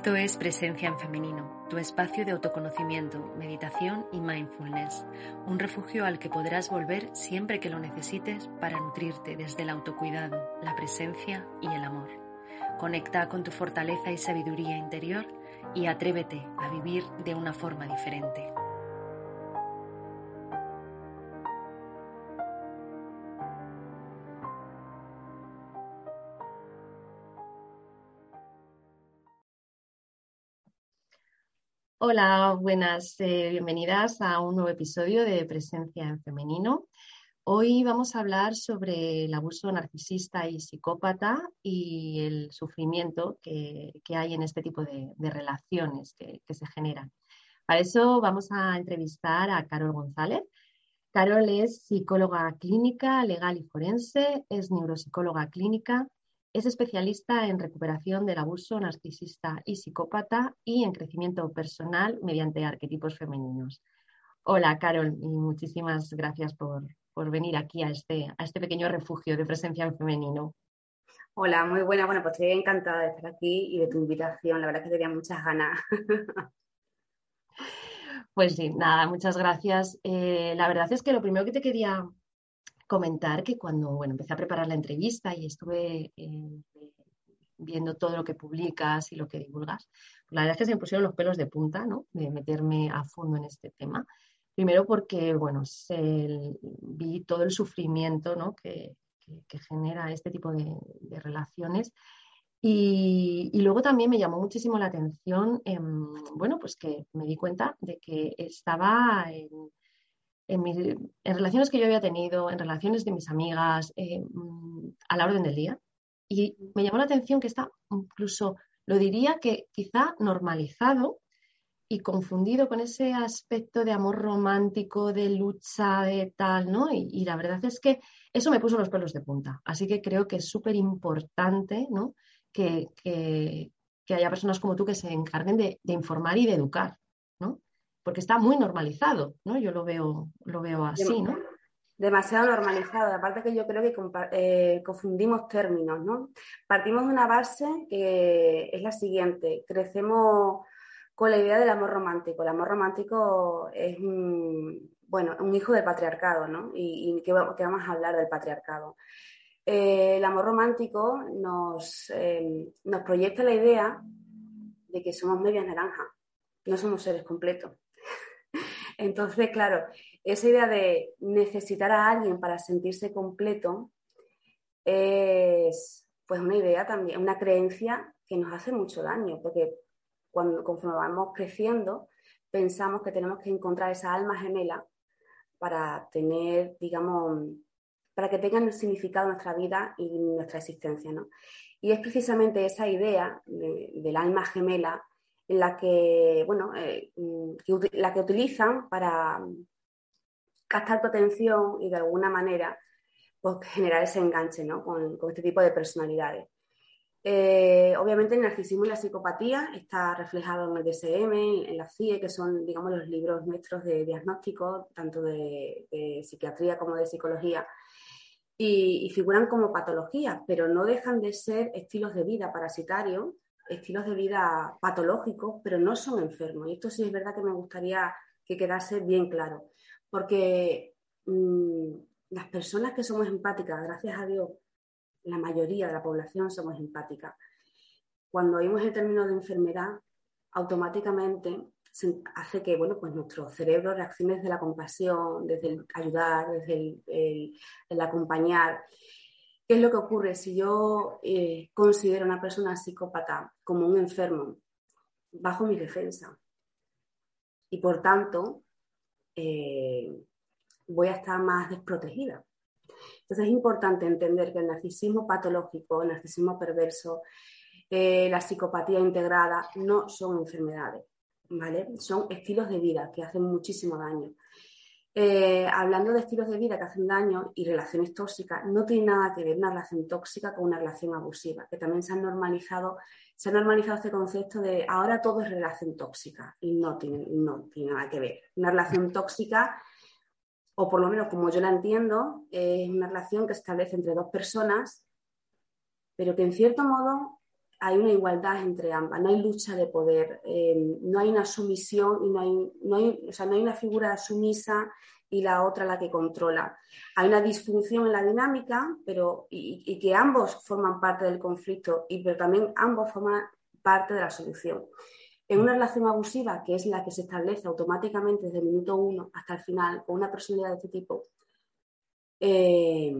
Esto es Presencia en Femenino, tu espacio de autoconocimiento, meditación y mindfulness, un refugio al que podrás volver siempre que lo necesites para nutrirte desde el autocuidado, la presencia y el amor. Conecta con tu fortaleza y sabiduría interior y atrévete a vivir de una forma diferente. Hola, buenas, eh, bienvenidas a un nuevo episodio de Presencia en Femenino. Hoy vamos a hablar sobre el abuso narcisista y psicópata y el sufrimiento que, hay en este tipo de, relaciones que, que, se generan. Para eso vamos a entrevistar a Carol González. Carol es psicóloga clínica, legal y forense, es neuropsicóloga clínica, es especialista en recuperación del abuso narcisista y psicópata y en crecimiento personal mediante arquetipos femeninos. Hola, Carol, y muchísimas gracias por, venir aquí a este, a este pequeño refugio de presencia en femenino. Hola, muy buena. Bueno, pues estoy encantada de estar aquí y de tu invitación. La verdad que tenía muchas ganas. Pues sí, nada, muchas gracias. Eh, la verdad es que lo primero que te quería comentar que cuando bueno, empecé a preparar la entrevista y estuve eh, viendo todo lo que publicas y lo que divulgas, pues la verdad es que se me pusieron los pelos de punta, ¿no? De meterme a fondo en este tema. Primero porque, bueno, vi todo el sufrimiento ¿no? que, genera este tipo de, relaciones. Y, luego también me llamó muchísimo la atención, bueno, pues que me di cuenta de que estaba en, en, relaciones que yo había tenido, en relaciones de mis amigas, eh, mm, a la orden del día. Y me llamó la atención que está incluso, lo diría que quizá normalizado y confundido con ese aspecto de amor romántico, de lucha, de tal, ¿no? Y, la verdad es que eso me puso los pelos de punta. Así que creo que es súper importante, ¿no? Que, haya personas como tú que se encarguen de, de informar y de educar. Porque está muy normalizado, ¿no? Yo lo veo, lo veo así, ¿no? Demasiado normalizado. Aparte que yo creo que eh, confundimos términos, ¿no? Partimos de una base que es la siguiente. Crecemos con la idea del amor romántico. El amor romántico es un, bueno, un hijo del patriarcado, ¿no? Y, y que, vamos a hablar del patriarcado. Eh, el amor romántico nos, eh, nos proyecta la idea de que somos medias naranjas, no somos seres completos. Entonces, claro, esa idea de necesitar a alguien para sentirse completo es pues una idea también, una creencia que nos hace mucho daño, porque cuando conforme vamos creciendo, pensamos que tenemos que encontrar esa alma gemela para tener, digamos, para que tengan significado nuestra vida y nuestra existencia, ¿no? Y es precisamente esa idea del alma gemela la que, bueno, eh, mm, la que utilizan para captar tu atención y de alguna manera pues, generar ese enganche ¿no? con, este tipo de personalidades. Eh, obviamente el narcisismo y la psicopatía está reflejado en el DSM, en la CIE, que son, digamos, los libros nuestros de diagnóstico, tanto de, psiquiatría como de psicología, y, y, figuran como patologías, pero no dejan de ser estilos de vida parasitarios estilos de vida patológicos, pero no son enfermos. Y esto sí es verdad que me gustaría que quedase bien claro, porque mm, las personas que somos empáticas, gracias a Dios, la mayoría de la población somos empáticas. Cuando oímos el término de enfermedad, automáticamente hace que bueno, pues nuestro cerebro reaccione desde la compasión, desde el ayudar, desde el acompañar. ¿Qué es lo que ocurre si yo eh, considero a una persona psicópata como un enfermo bajo mi defensa? Y por tanto, eh, voy a estar más desprotegida. Entonces es importante entender que el narcisismo patológico, el narcisismo perverso, eh, la psicopatía integrada no son enfermedades, ¿vale? Son estilos de vida que hacen muchísimo daño. Eh, hablando de estilos de vida que hacen daño y relaciones tóxicas, no tiene nada que ver una relación tóxica con una relación abusiva, que también se han normalizado, se ha normalizado este concepto de ahora todo es relación tóxica y no tiene, no tiene nada que ver. Una relación tóxica, o por lo menos como yo la entiendo, es una relación que se establece entre dos personas, pero que en cierto modo hay una igualdad entre ambas, no hay lucha de poder, eh, no hay una sumisión y no hay, no hay, o sea, no hay una figura sumisa y la otra la que controla. Hay una disfunción en la dinámica, pero y, que ambos forman parte del conflicto, y pero también ambos forman parte de la solución. En una relación abusiva, que es la que se establece automáticamente desde el minuto uno hasta el final, con una personalidad de este tipo, eh,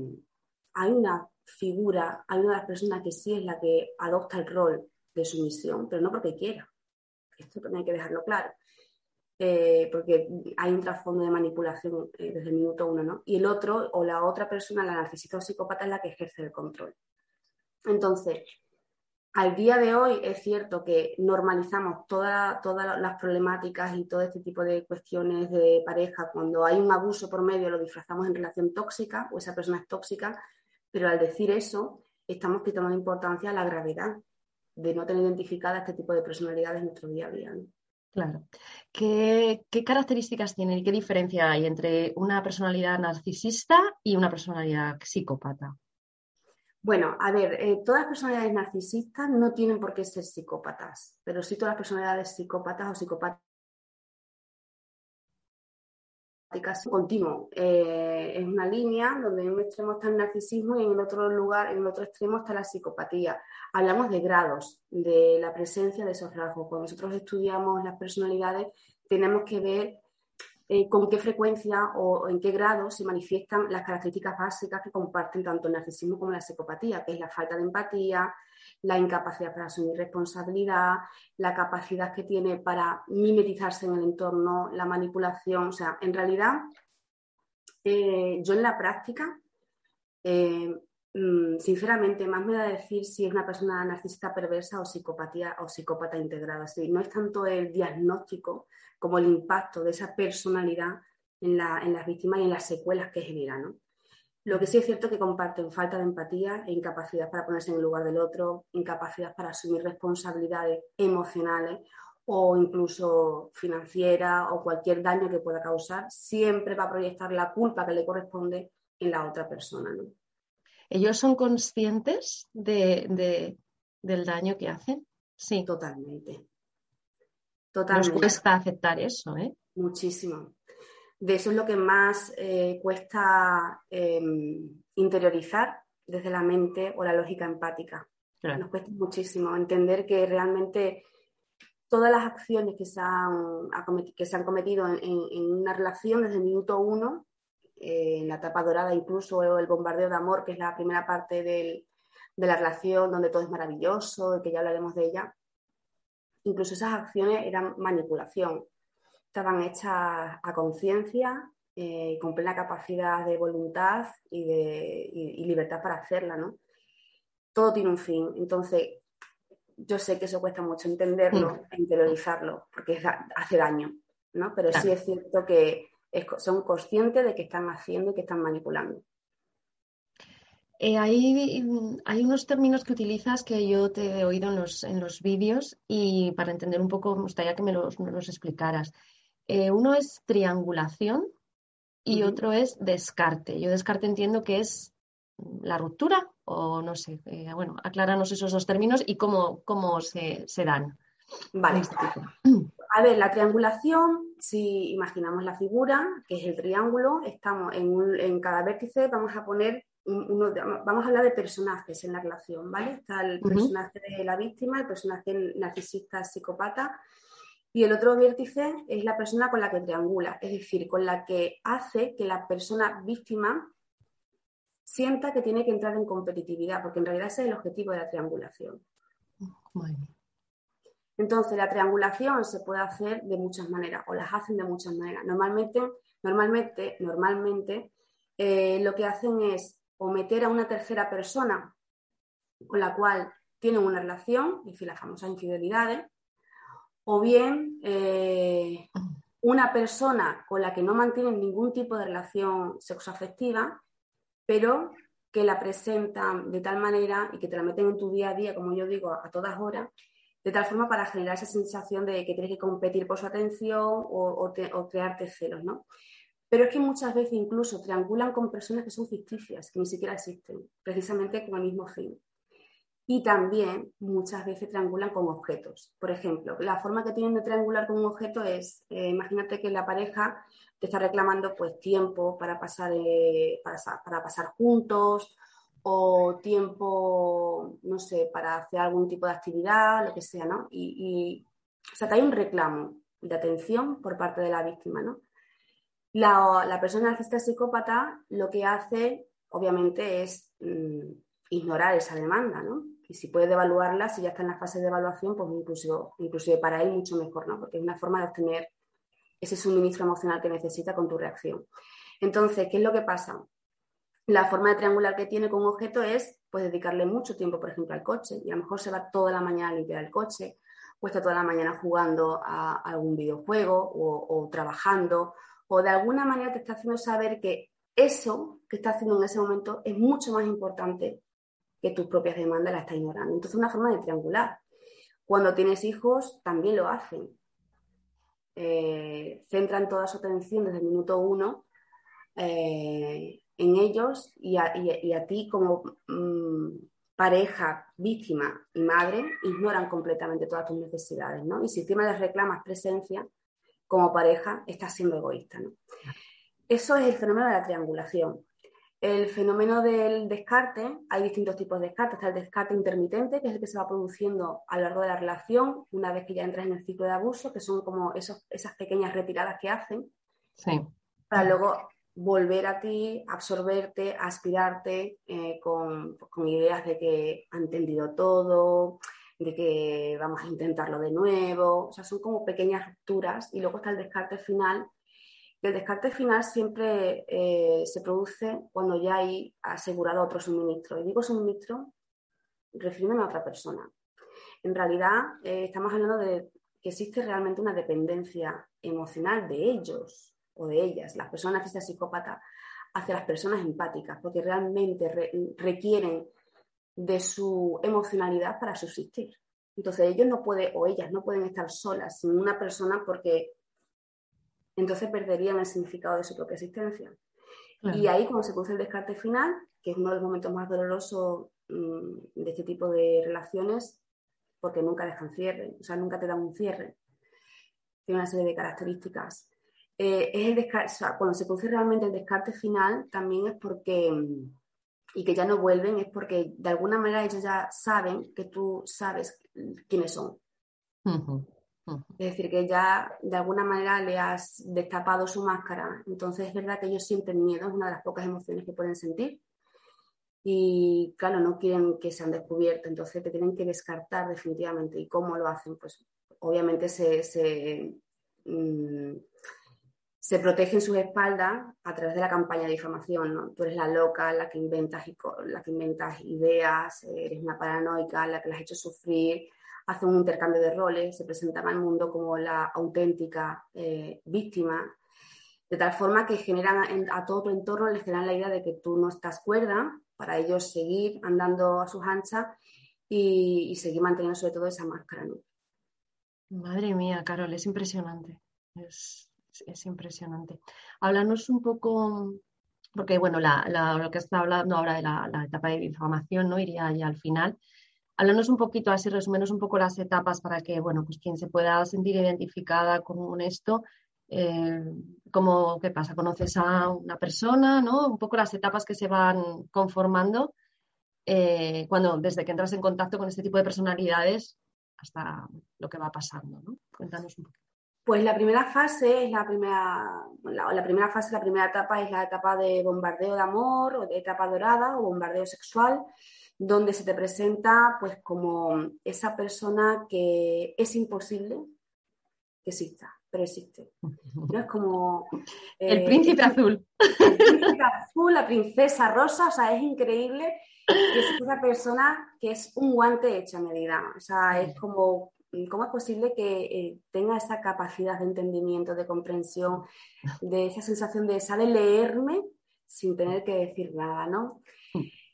hay una figura, hay una de las personas que sí es la que adopta el rol de sumisión, pero no porque quiera. Esto también hay que dejarlo claro. Eh, porque hay un trasfondo de manipulación eh, desde el minuto uno, ¿no? Y el otro o la otra persona, la narcisista o psicópata, es la que ejerce el control. Entonces, al día de hoy es cierto que normalizamos todas las problemáticas y todo este tipo de cuestiones de pareja. Cuando hay un abuso por medio lo disfrazamos en relación tóxica o esa persona es tóxica, pero al decir eso, estamos quitando importancia a la gravedad de no tener identificada este tipo de personalidades en nuestro día a día. Claro. ¿Qué, características tiene y qué diferencia hay entre una personalidad narcisista y una personalidad psicópata? Bueno, a ver, eh, todas las personalidades narcisistas no tienen por qué ser psicópatas, pero sí todas las personalidades psicópatas o psicópatas continuo. Eh, es una línea donde en un extremo está el narcisismo y en otro lugar, en el otro extremo está la psicopatía. Hablamos de grados de la presencia de esos rasgos. Cuando nosotros estudiamos las personalidades, tenemos que ver eh, con qué frecuencia o en qué grado se manifiestan las características básicas que comparten tanto el narcisismo como la psicopatía, que es la falta de empatía, la incapacidad para asumir responsabilidad, la capacidad que tiene para mimetizarse en el entorno, la manipulación. O sea, en realidad, eh, yo en la práctica, eh, mm, sinceramente, más me da decir si es una persona narcisista perversa o psicopatía o psicópata integrada. no es tanto el diagnóstico como el impacto de esa personalidad en, en las víctimas y en las secuelas que genera, ¿no? Lo que sí es cierto es que comparten falta de empatía e incapacidad para ponerse en el lugar del otro, incapacidad para asumir responsabilidades emocionales o incluso financiera o cualquier daño que pueda causar, siempre va a proyectar la culpa que le corresponde en la otra persona. ¿Ellos son conscientes de, del daño que hacen? Sí. Totalmente. Totalmente. Nos cuesta aceptar eso, ¿eh? Muchísimo de eso es lo que más eh, cuesta em, interiorizar desde la mente o la lógica empática. Nos cuesta muchísimo entender que realmente todas las acciones que se han, que se han cometido en, una relación desde el minuto uno, eh, en la etapa dorada incluso, el bombardeo de amor, que es la primera parte de la relación donde todo es maravilloso, y que ya hablaremos de ella, incluso esas acciones eran manipulación estaban hechas a conciencia, eh, con plena capacidad de voluntad y, de, libertad para hacerla, ¿no? Todo tiene un fin. Entonces, yo sé que eso cuesta mucho entenderlo mm. e interiorizarlo, porque hace daño, ¿no? Pero sí es cierto que son conscientes de que están haciendo y que están manipulando. Eh, hay, unos términos que utilizas que yo te he oído en los, en los vídeos y para entender un poco me gustaría que me los, me los explicaras. Eh, uno es triangulación y otro es descarte. Yo descarte entiendo que es la ruptura o no sé, eh, bueno, acláranos esos dos términos y cómo, cómo se, dan. Vale. Este A ver, la triangulación, si imaginamos la figura, que es el triángulo, estamos en, cada vértice, vamos a poner, uno, vamos a hablar de personajes en la relación, ¿vale? Está el personaje de la víctima, el personaje narcisista psicópata y el otro vértice es la persona con la que triangula, es decir, con la que hace que la persona víctima sienta que tiene que entrar en competitividad, porque en realidad ese es el objetivo de la triangulación. Entonces, la triangulación se puede hacer de muchas maneras o las hacen de muchas maneras. Normalmente, normalmente, normalmente eh, lo que hacen es o meter a una tercera persona con la cual tienen una relación, es decir, las famosas infidelidades, o bien eh, una persona con la que no mantienen ningún tipo de relación sexoafectiva, pero que la presentan de tal manera y que te la meten en tu día a día, como yo digo, a todas horas, de tal forma para generar esa sensación de que tienes que competir por su atención o, crearte celos, ¿no? Pero es que muchas veces incluso triangulan con personas que son ficticias, que ni siquiera existen, precisamente con el mismo fin. Y también muchas veces triangulan con objetos. Por ejemplo, la forma que tienen de triangular con un objeto es, eh, imagínate que la pareja te está reclamando pues tiempo para pasar, eh, para pasar juntos o tiempo, no sé, para hacer algún tipo de actividad, lo que sea, ¿no? Y, o sea, hay un reclamo de atención por parte de la víctima, ¿no? La, la persona narcisista psicópata lo que hace, obviamente, es mm, ignorar esa demanda, ¿no? Y si puede devaluarla, si ya está en la fase de evaluación, pues incluso, inclusive para él mucho mejor, ¿no? Porque es una forma de obtener ese suministro emocional que necesita con tu reacción. Entonces, ¿qué es lo que pasa? la forma de triangular que tiene con un objeto es pues, dedicarle mucho tiempo, por ejemplo, al coche. Y a lo mejor se va toda la mañana a limpiar el coche, o está toda la mañana jugando a, algún videojuego o, trabajando, o de alguna manera te está haciendo saber que eso que está haciendo en ese momento es mucho más importante que tus propias demandas, la está ignorando. Entonces, una forma de triangular. Cuando tienes hijos, también lo hacen. Eh, centran toda su atención desde el minuto uno eh, en ellos y a, ti como mm, pareja, víctima y madre ignoran completamente todas tus necesidades, ¿no? Y si encima les reclamas presencia como pareja, estás siendo egoísta, ¿no? Eso es el fenómeno de la triangulación. El fenómeno del descarte, hay distintos tipos de descarte. Está el descarte intermitente, que es el que se va produciendo a lo largo de la relación, una vez que ya entras en el ciclo de abuso, que son como esos, esas pequeñas retiradas que hacen. Sí. Para luego volver a ti, absorberte, aspirarte eh, con, ideas de que ha entendido todo, de que vamos a intentarlo de nuevo. O sea, son como pequeñas rupturas y luego está el descarte final. El descarte final siempre eh, se produce cuando ya hay asegurado otro suministro. Y digo suministro refiriéndome a otra persona. En realidad, eh, estamos hablando de que existe realmente una dependencia emocional de ellos, o de ellas, las personas narcisistas psicópatas, hacia las personas empáticas, porque realmente requieren de su emocionalidad para subsistir. Entonces ellos no pueden, o ellas no pueden estar solas sin una persona porque entonces perderían el significado de su propia existencia. Y ahí cuando se produce el descarte final, que es uno de los momentos más dolorosos mm, de este tipo de relaciones, porque nunca dejan cierre, o sea, nunca te dan un cierre. Tiene una serie de características eh, es el cuando se produce realmente el descarte final, también es porque, mm, y que ya no vuelven, es porque de alguna manera ellos ya saben que tú sabes quiénes son. Es decir, que ya de alguna manera le has destapado su máscara. Entonces es verdad que ellos sienten miedo, es una de las pocas emociones que pueden sentir. Y claro, no quieren que sean descubiertos, entonces te tienen que descartar definitivamente. ¿Y cómo lo hacen? Pues obviamente se, mm, se protegen sus espaldas a través de la campaña de difamación, ¿no? Tú eres la loca, la que inventas, la que inventas ideas, eres una paranoica, la que las has hecho sufrir, hacen un intercambio de roles, se presentan al mundo como la auténtica eh, víctima, de tal forma que generan a todo tu entorno, les generan la idea de que tú no estás cuerda para ellos seguir andando a sus anchas y, seguir manteniendo sobre todo esa máscara. Madre mía, Carol, es impresionante. Es es, impresionante. Háblanos un poco, porque bueno, lo que está hablando ahora de la, etapa de información, ¿no? Iría ya al final. Háblanos un poquito, así resumenos un poco las etapas para que, bueno, pues quien se pueda sentir identificada con esto, eh, como, ¿qué pasa? Conoces a una persona, ¿no? Un poco las etapas que se van conformando eh, cuando, desde que entras en contacto con este tipo de personalidades hasta lo que va pasando, ¿no? Cuéntanos un poco. Pues la primera fase es la primera, la, primera fase, la primera etapa es la etapa de bombardeo de amor o de etapa dorada o bombardeo sexual, donde se te presenta pues como esa persona que es imposible que exista, pero existe. ¿No? Es como... el príncipe azul. El príncipe azul, la princesa rosa, o sea, es increíble que es una persona que es un guante hecho a medida. O sea, es como ¿Cómo es posible que eh, tenga esa capacidad de entendimiento, de comprensión, de esa sensación de sabe leerme sin tener que decir nada, ¿no?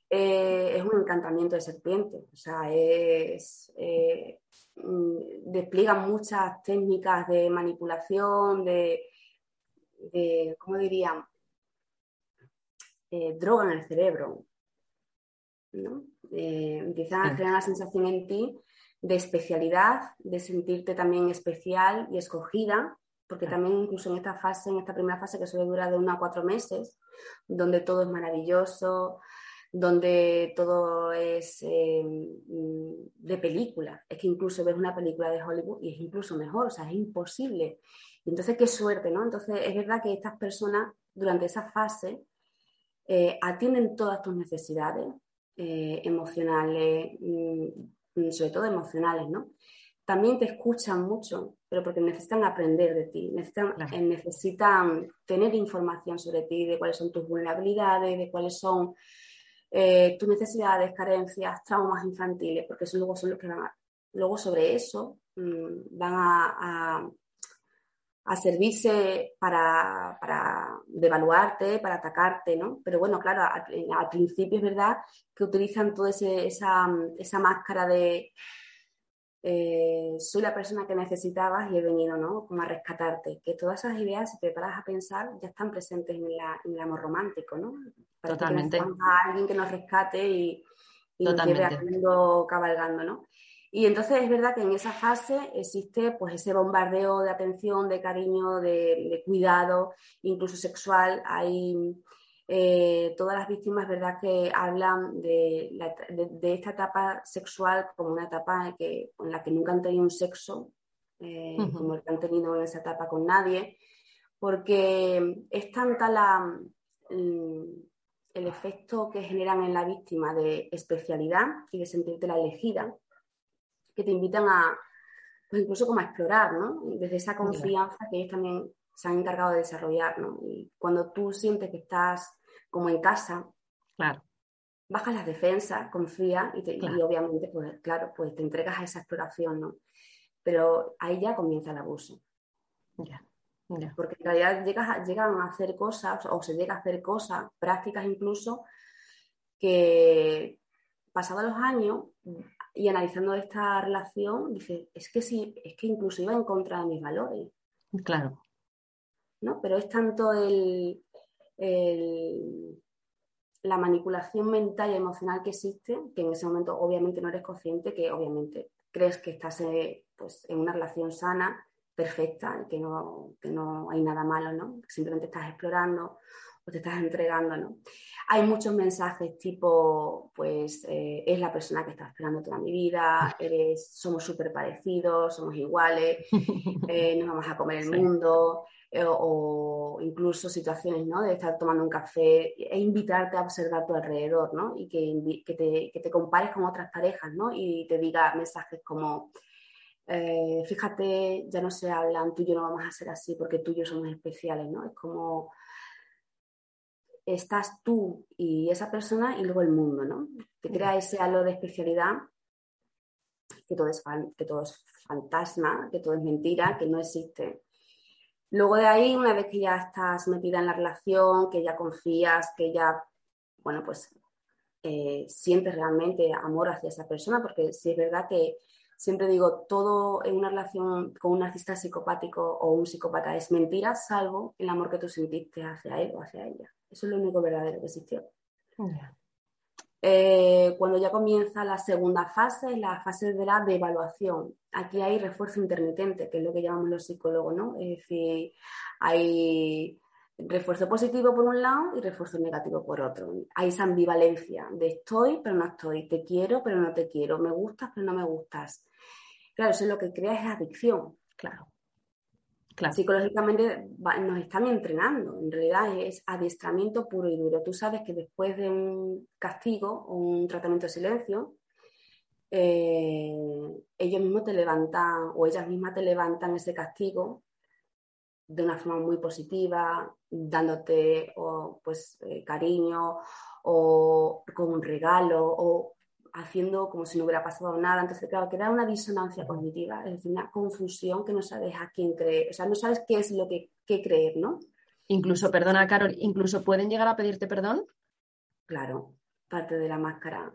Eh, es un encantamiento de serpiente, o sea, es, eh, mm, despliega muchas técnicas de manipulación, de, de ¿cómo diría? droga en el cerebro, ¿no? empiezan a crear una sensación en ti de especialidad, de sentirte también especial y escogida, porque también incluso en esta fase, en esta primera fase que suele durar de uno a cuatro meses, donde todo es maravilloso, donde todo es eh, de película. Es que incluso ves una película de Hollywood y es incluso mejor, o sea, es imposible. entonces, qué suerte, ¿no? Entonces, es verdad que estas personas durante esa fase eh, atienden todas tus necesidades eh, emocionales, Mm, sobre todo emocionales, ¿no? También te escuchan mucho, pero porque necesitan aprender de ti, necesitan, eh, necesitan tener información sobre ti, de cuáles son tus vulnerabilidades, de cuáles son eh, tus necesidades, carencias, traumas infantiles, porque eso luego son los que van a, luego sobre eso mm, van a, a, servirse para, para, devaluarte, para atacarte, ¿no? Pero bueno, claro, al principio es verdad que utilizan toda esa, esa, máscara de eh, soy la persona que necesitabas y he venido, ¿no? Como a rescatarte. Que todas esas ideas, si te paras a pensar, ya están presentes en, la, en el amor romántico, ¿no? Totalmente. a alguien que nos rescate y, y nos lleve cabalgando, ¿no? Y entonces es verdad que en esa fase existe pues ese bombardeo de atención, de cariño, de, de cuidado, incluso sexual. Hay eh, todas las víctimas, ¿verdad?, que hablan de, esta etapa sexual como una etapa en, que, en la que nunca han tenido un sexo, eh, como el que han tenido en esa etapa con nadie, porque es tanta la, mm, el efecto que generan en la víctima de especialidad y de sentirte la elegida, que te invitan a, pues incluso como a explorar, ¿no? Desde esa confianza que ellos también se han encargado de desarrollar, ¿no? Y cuando tú sientes que estás como en casa, claro. bajas las defensas, confía y, obviamente, pues claro, pues te entregas a esa exploración, ¿no? Pero ahí ya comienza el abuso. Ya. Porque en realidad llegas llegan a hacer cosas, o se llega a hacer cosas, prácticas incluso, que pasados los años y analizando esta relación, dices, es que sí, es que incluso iba en contra de mis valores. Claro. ¿no? Pero es tanto el, la manipulación mental y emocional que existe, que en ese momento obviamente no eres consciente, que obviamente crees que estás eh, pues, en una relación sana, perfecta, que no, que no hay nada malo, ¿no? Simplemente estás explorando o te estás entregando, ¿no? Hay muchos mensajes tipo, pues, eh, es la persona que está esperando toda mi vida, eres, somos súper parecidos, somos iguales, eh, nos vamos a comer el mundo, eh, o incluso situaciones ¿no? de estar tomando un café e invitarte a observar tu alrededor ¿no? y que, que, te, que te, compares con otras parejas ¿no? y te diga mensajes como fíjate, ya no se hablan, tú y yo no vamos a ser así porque tú y yo somos especiales, ¿no? Es como estás tú y esa persona y luego el mundo, ¿no? Te crea ese halo de especialidad que todo es, que todo es fantasma, que todo es mentira, que no existe. Luego de ahí, una vez que ya estás metida en la relación, que ya confías, que ya, bueno, pues eh, sientes realmente amor hacia esa persona, porque si es verdad que siempre digo, todo en una relación con un narcisista psicopático o un psicópata es mentira, salvo el amor que tú sentiste hacia él o hacia ella. Eso es lo único verdadero que existió. Eh, cuando ya comienza la segunda fase, la fase de la devaluación. Aquí hay refuerzo intermitente, que es lo que llamamos los psicólogos, ¿no? Es decir, hay refuerzo positivo por un lado y refuerzo negativo por otro. Hay esa ambivalencia de estoy pero no estoy, te quiero pero no te quiero, me gustas pero no me gustas. Claro, eso es lo que crea es adicción. Claro. Psicológicamente nos están entrenando, en realidad es adiestramiento puro y duro. Tú sabes que después de un castigo o un tratamiento de silencio, eh, ellos mismos te levantan o ellas mismas te levantan ese castigo de una forma muy positiva, dándote o, pues, eh, cariño o con un regalo haciendo como si no hubiera pasado nada. Entonces, claro, queda una disonancia cognitiva, es decir, una confusión que no sabes a quién creer, o sea, no sabes qué es lo que creer, ¿no? Incluso, perdona, Carol, incluso pueden llegar a pedirte perdón. Claro, parte de la máscara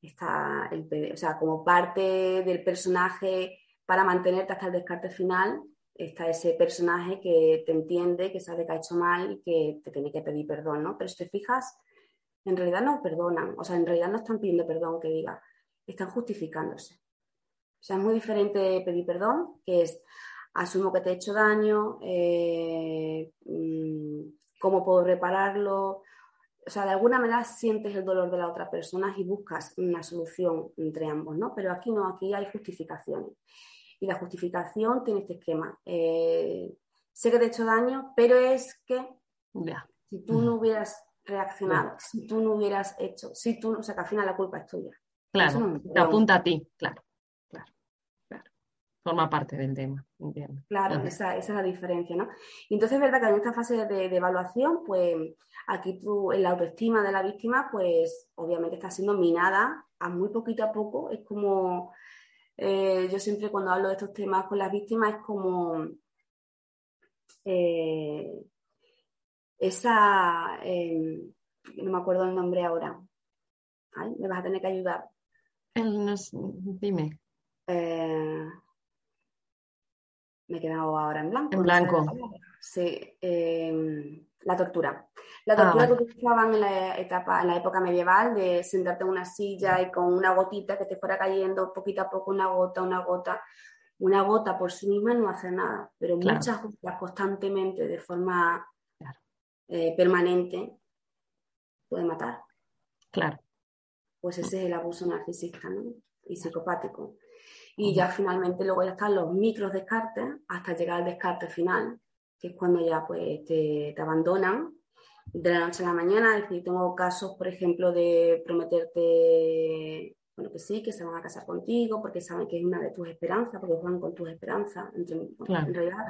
está el, o sea, como parte del personaje para mantenerte hasta el descarte final, está ese personaje que te entiende, que sabe que ha hecho mal y que te tiene que pedir perdón, ¿no? Pero si te fijas, en realidad no perdonan, o sea, en realidad no están pidiendo perdón, que diga, están justificándose. O sea, es muy diferente pedir perdón, que es, asumo que te he hecho daño, eh, mm, cómo puedo repararlo. O sea, de alguna manera sientes el dolor de la otra persona y buscas una solución entre ambos, ¿no? Pero aquí no, aquí hay justificaciones. Y la justificación tiene este esquema. Eh, sé que te he hecho daño, pero es que si tú no hubieras reaccionado, si tú no hubieras hecho, si tú, o sea, que al final la culpa es tuya. Claro, te apunta a ti, claro, claro, claro. Forma parte del tema, entiendo. Claro, esa, esa, es la diferencia, ¿no? Y entonces es verdad que en esta fase de, evaluación, pues aquí tú, en la autoestima de la víctima, pues obviamente está siendo minada a muy poquito a poco. Es como, eh, yo siempre cuando hablo de estos temas con las víctimas, es como... Eh, esa, em, no me acuerdo el nombre ahora, me vas a tener que ayudar. dime. Eh, me he quedado ahora en blanco. En blanco. Sí, em, la tortura. La ah, tortura que utilizaban en la etapa, en la época medieval, de sentarte en una silla y con una gotita que te fuera cayendo poquito a poco, una gota, una gota. Una gota por sí misma no hace nada, pero muchas gotas constantemente de forma eh, permanente puede matar. Claro. Pues ese es el abuso narcisista y psicopático. Y ya finalmente luego ya están los micros descartes hasta llegar al descarte final, que es cuando ya pues te, abandonan de la noche a la mañana. Es decir, tengo casos, por ejemplo, de prometerte, bueno, que sí, que se van a casar contigo, porque saben que es una de tus esperanzas, porque juegan con tus esperanzas. En realidad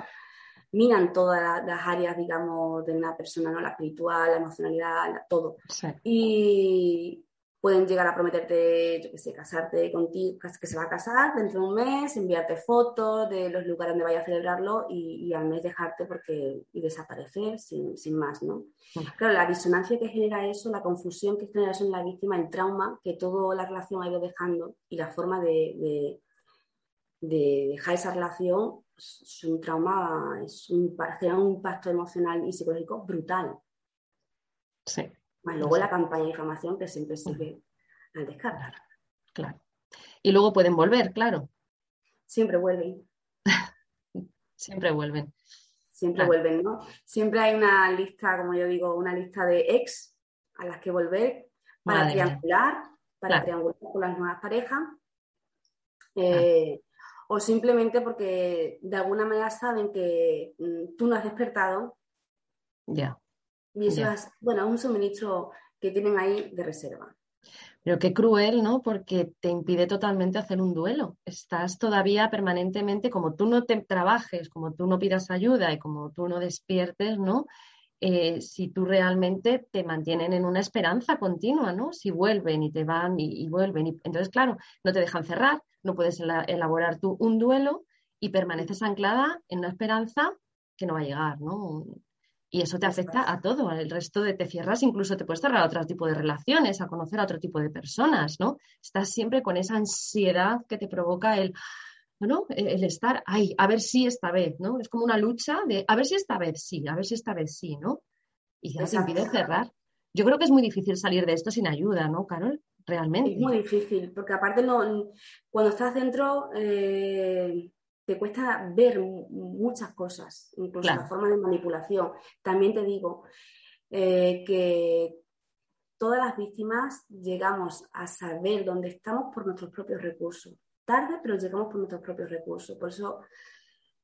minan todas las áreas, digamos, de una persona, ¿no? La espiritual, la emocionalidad, todo. Y pueden llegar a prometerte, yo qué sé, casarte contigo, que se va a casar dentro de un mes, enviarte fotos de los lugares donde vaya a celebrarlo y, al mes dejarte porque y desaparecer sin, más, ¿no? Claro, la disonancia que genera eso, la confusión que genera eso en la víctima, el trauma que toda la relación ha ido dejando y la forma de, de dejar esa relación es un trauma, es un, un impacto emocional y psicológico brutal. Sí. Más luego la campaña de información que siempre sigue al descargar. Claro. Y luego pueden volver, claro. Siempre vuelven. siempre vuelven. Siempre vuelven, ¿no? Siempre hay una lista, como yo digo, una lista de ex a las que volver para triangular, para triangular con las nuevas parejas. Eh, o simplemente porque de alguna manera saben que mm, tú no has despertado. Ya. Y eso es, bueno, un suministro que tienen ahí de reserva. Pero qué cruel, ¿no? Porque te impide totalmente hacer un duelo. Estás todavía permanentemente, como tú no te trabajes, como tú no pidas ayuda y como tú no despiertes, ¿no? Eh, si tú realmente te mantienen en una esperanza continua, ¿no? Si vuelven y te van y, vuelven. Y, entonces, claro, no te dejan cerrar, no puedes elaborar tú un duelo y permaneces anclada en una esperanza que no va a llegar, ¿no? Y eso te afecta a todo, al resto de te cierras, incluso te puedes cerrar a otro tipo de relaciones, a conocer a otro tipo de personas, ¿no? Estás siempre con esa ansiedad que te provoca el, ¿no? El estar ahí, a ver si esta vez, ¿no? Es como una lucha de a ver si esta vez sí, a ver si esta vez sí, ¿no? Y ya te impide cerrar. Yo creo que es muy difícil salir de esto sin ayuda, ¿no, Carol? Realmente. Es muy difícil, porque aparte no, cuando estás dentro eh, te cuesta ver muchas cosas, incluso la forma de manipulación. También te digo eh, que todas las víctimas llegamos a saber dónde estamos por nuestros propios recursos tarde, pero llegamos por nuestros propios recursos. Por eso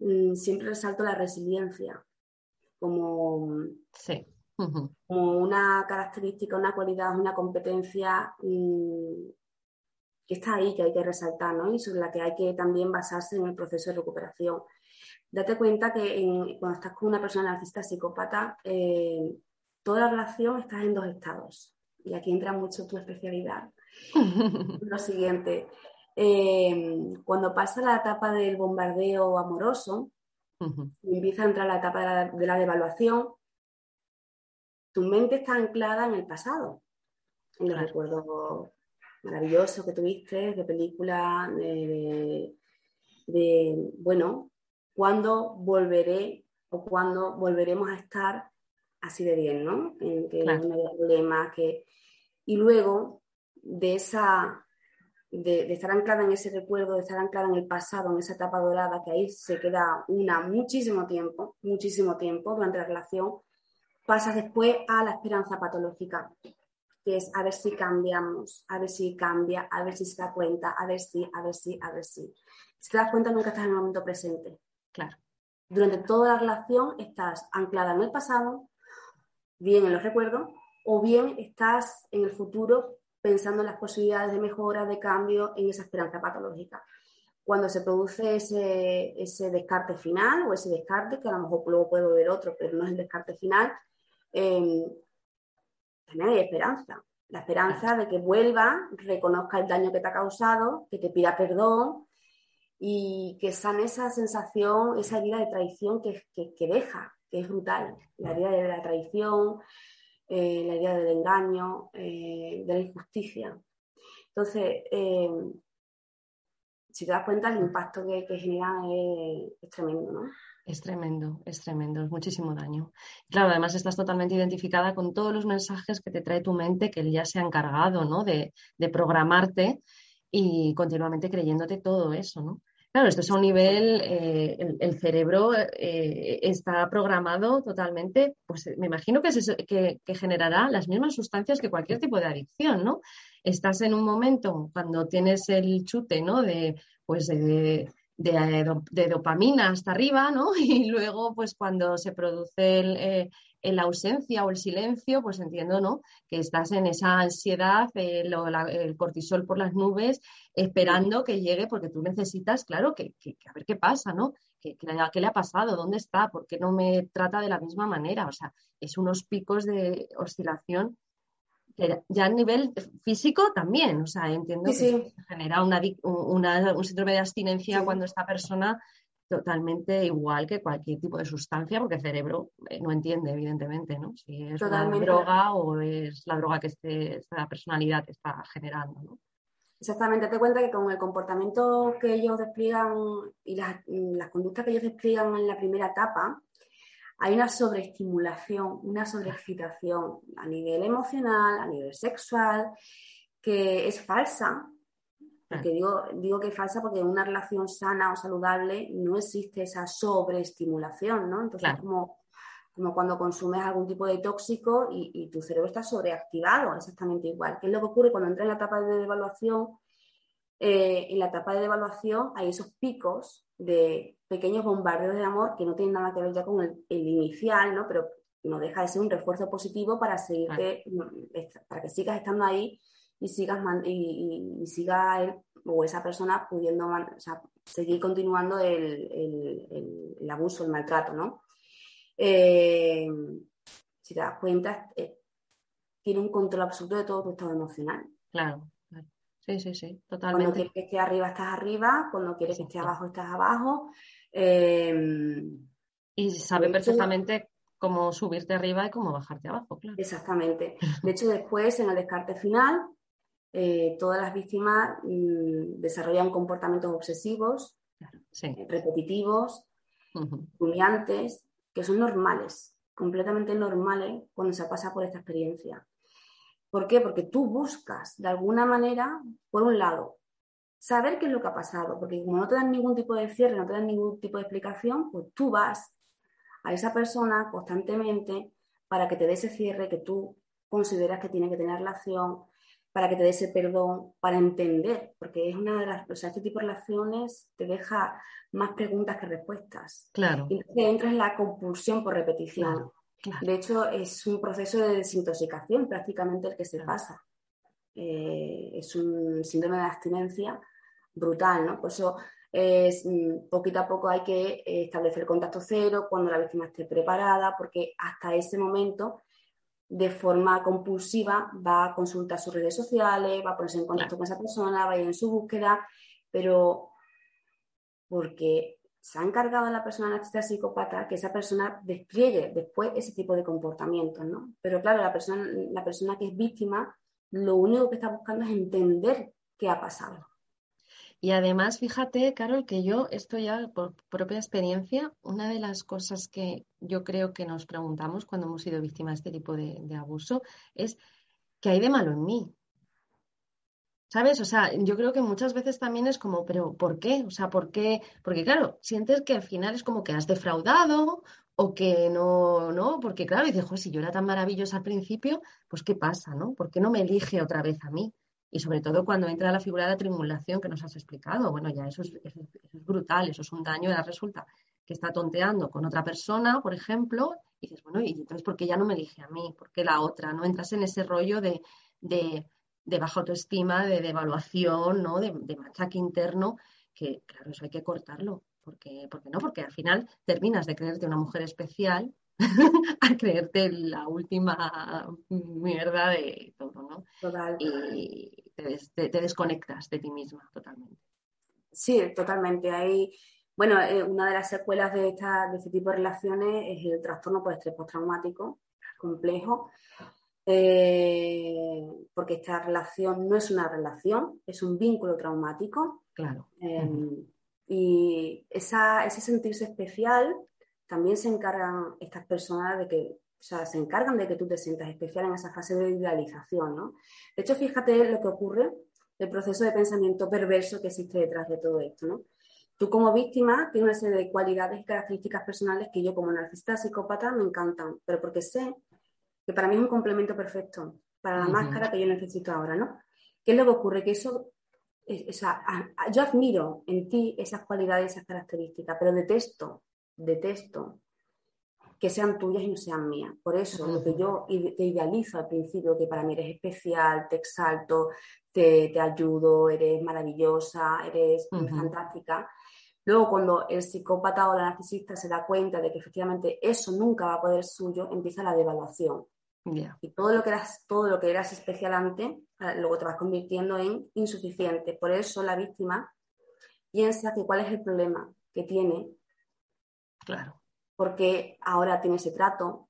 mm, siempre resalto la resiliencia como, como una característica, una cualidad, una competencia mm, que está ahí, que hay que resaltar, ¿no? Y sobre la que hay que también basarse en el proceso de recuperación. Date cuenta que cuando estás con una persona narcisista psicópata, eh, toda la relación estás en dos estados. Y aquí entra mucho tu especialidad. Lo siguiente, eh, cuando pasa la etapa del bombardeo amoroso y empieza a entrar la etapa de la, devaluación, tu mente está anclada en el pasado, en los recuerdos maravillosos que tuviste, de película, de, bueno, cuándo volveré o cuándo volveremos a estar así de bien, ¿no? En que no haya problemas, que... Y luego de esa de, estar anclada en ese recuerdo, de estar anclada en el pasado, en esa etapa dorada, que ahí se queda una muchísimo tiempo, muchísimo tiempo durante la relación, pasas después a la esperanza patológica, que es a ver si cambiamos, a ver si cambia, a ver si se da cuenta, a ver si, a ver si, a ver si. Si te das cuenta, nunca estás en el momento presente. Claro. Durante toda la relación estás anclada en el pasado, bien en los recuerdos, o bien estás en el futuro pensando en las posibilidades de mejora, de cambio, en esa esperanza patológica. Cuando se produce ese, descarte final o ese descarte, que a lo mejor luego puede ver otro, pero no es el descarte final, em, también hay esperanza. La esperanza de que vuelva, reconozca el daño que te ha causado, que te pida perdón y que sane esa sensación, esa herida de traición que, que deja, que es brutal. La herida de la traición, eh, la idea del engaño, eh, de la injusticia. Entonces, eh, si te das cuenta, el impacto que, que es, tremendo, ¿no? Es tremendo, es tremendo, es muchísimo daño. Claro, además estás totalmente identificada con todos los mensajes que te trae tu mente, que ya se ha encargado, ¿no? De, de programarte y continuamente creyéndote todo eso, ¿no? Claro, esto es a un nivel, eh, el, cerebro eh, está programado totalmente, pues me imagino que, que, generará las mismas sustancias que cualquier tipo de adicción, ¿no? Estás en un momento cuando tienes el chute, ¿no? De, pues de, de, dopamina hasta arriba, ¿no? Y luego, pues cuando se produce el, eh, la ausencia o el silencio, pues entiendo, ¿no? Que estás en esa ansiedad, el cortisol por las nubes, esperando que llegue, porque tú necesitas, claro, que, a ver qué pasa, ¿no? ¿Qué, ¿Qué, le ha pasado? ¿Dónde está? ¿Por qué no me trata de la misma manera? O sea, es unos picos de oscilación ya a nivel físico también, o sea, entiendo que genera una, un síndrome de abstinencia cuando esta persona totalmente igual que cualquier tipo de sustancia, porque el cerebro eh, no entiende, evidentemente, ¿no? Si es una droga o es la droga que este, esta personalidad está generando, ¿no? Exactamente, te cuenta que con el comportamiento que ellos despliegan y las, las conductas que ellos despliegan en la primera etapa, hay una sobreestimulación, una sobreexcitación a nivel emocional, a nivel sexual, que es falsa. Porque digo, digo que es falsa porque en una relación sana o saludable no existe esa sobreestimulación, ¿no? Entonces, como, como cuando consumes algún tipo de tóxico y, tu cerebro está sobreactivado, exactamente igual. ¿Qué es lo que ocurre cuando entra en la etapa de devaluación? Eh, en la etapa de devaluación hay esos picos de pequeños bombardeos de amor que no tienen nada que ver ya con el, inicial, ¿no? Pero no deja de ser un refuerzo positivo para seguirte, para que sigas estando ahí y sigas y, siga él o esa persona pudiendo seguir continuando el, abuso, el maltrato, ¿no? Eh, si te das cuenta, eh, tiene un control absoluto de todo tu estado emocional. Claro. Sí, sí, sí, totalmente. Cuando quieres que esté arriba, estás arriba, cuando quieres que esté abajo, estás abajo. Em, y sabe perfectamente cómo subirte arriba y cómo bajarte abajo, claro. Exactamente. De hecho, después, en el descarte final, eh, todas las víctimas mm, desarrollan comportamientos obsesivos, eh, repetitivos, humillantes, que son normales, completamente normales cuando se pasa por esta experiencia. ¿Por qué? Porque tú buscas de alguna manera, por un lado, saber qué es lo que ha pasado, porque como no te dan ningún tipo de cierre, no te dan ningún tipo de explicación, pues tú vas a esa persona constantemente para que te dé ese cierre que tú consideras que tiene que tener relación, para que te dé ese perdón, para entender, porque es una de las, o sea, este tipo de relaciones te deja más preguntas que respuestas. Claro. Y entonces entras en la compulsión por repetición. De hecho, es un proceso de desintoxicación prácticamente el que se pasa. Eh, es un síndrome de abstinencia brutal, ¿no? Por eso es, mm, poquito a poco hay que establecer contacto cero cuando la víctima esté preparada, porque hasta ese momento de forma compulsiva va a consultar sus redes sociales, va a ponerse en contacto con esa persona, va a ir en su búsqueda, pero porque se ha encargado la persona narcisista psicópata que esa persona despliegue después ese tipo de comportamientos, ¿no? Pero claro, la persona, la persona que es víctima, lo único que está buscando es entender qué ha pasado. Y además, fíjate, Carol, que yo, esto ya por propia experiencia, una de las cosas que yo creo que nos preguntamos cuando hemos sido víctimas de este tipo de, abuso es ¿qué hay de malo en mí? ¿Sabes? O sea, yo creo que muchas veces también es como, pero ¿por qué? O sea, ¿por qué? Porque claro, sientes que al final es como que has defraudado o que no, ¿no? Porque claro, dices, si yo era tan maravillosa al principio, pues ¿qué pasa, no? ¿Por qué no me elige otra vez a mí? Y sobre todo cuando entra la figura de la triangulación que nos has explicado, bueno, ya eso es, brutal, eso es un daño, ya resulta que está tonteando con otra persona, por ejemplo, y dices, bueno, ¿y entonces por qué ya no me elige a mí? ¿Por qué la otra? ¿No? Entras en ese rollo de, de, de baja autoestima, de devaluación, ¿no? De, de, machaque interno, que claro, eso hay que cortarlo. Porque, porque no, porque al final terminas de creerte una mujer especial a creerte la última mierda de todo, ¿no? Total. Y te, desconectas de ti misma totalmente. Sí, totalmente. Hay, bueno, eh, una de las secuelas de, esta, de este tipo de relaciones es el trastorno por estrés postraumático complejo, eh, porque esta relación no es una relación, es un vínculo traumático. Claro. Em, y esa, ese sentirse especial también se encargan estas personas de que, o sea, se encargan de que tú te sientas especial en esa fase de idealización, ¿no? De hecho, fíjate lo que ocurre, el proceso de pensamiento perverso que existe detrás de todo esto, ¿no? Tú como víctima tienes una serie de cualidades y características personales que yo como narcisista psicópata me encantan, pero porque sé que para mí es un complemento perfecto para la máscara que yo necesito ahora, ¿no? ¿Qué es lo que ocurre? Que eso, o sea, yo admiro en ti esas cualidades, esas características, pero detesto detesto que sean tuyas y no sean mías. Por eso, lo que yo te idealizo al principio, que para mí eres especial, te exalto, te, ayudo, eres maravillosa, eres fantástica. Luego, cuando el psicópata o la narcisista se da cuenta de que efectivamente eso nunca va a poder suyo, empieza la devaluación. Y todo lo, que eras, todo lo que eras especial antes, eh, luego te vas convirtiendo en insuficiente. Por eso la víctima piensa que cuál es el problema que tiene Claro. Porque ahora tiene ese trato.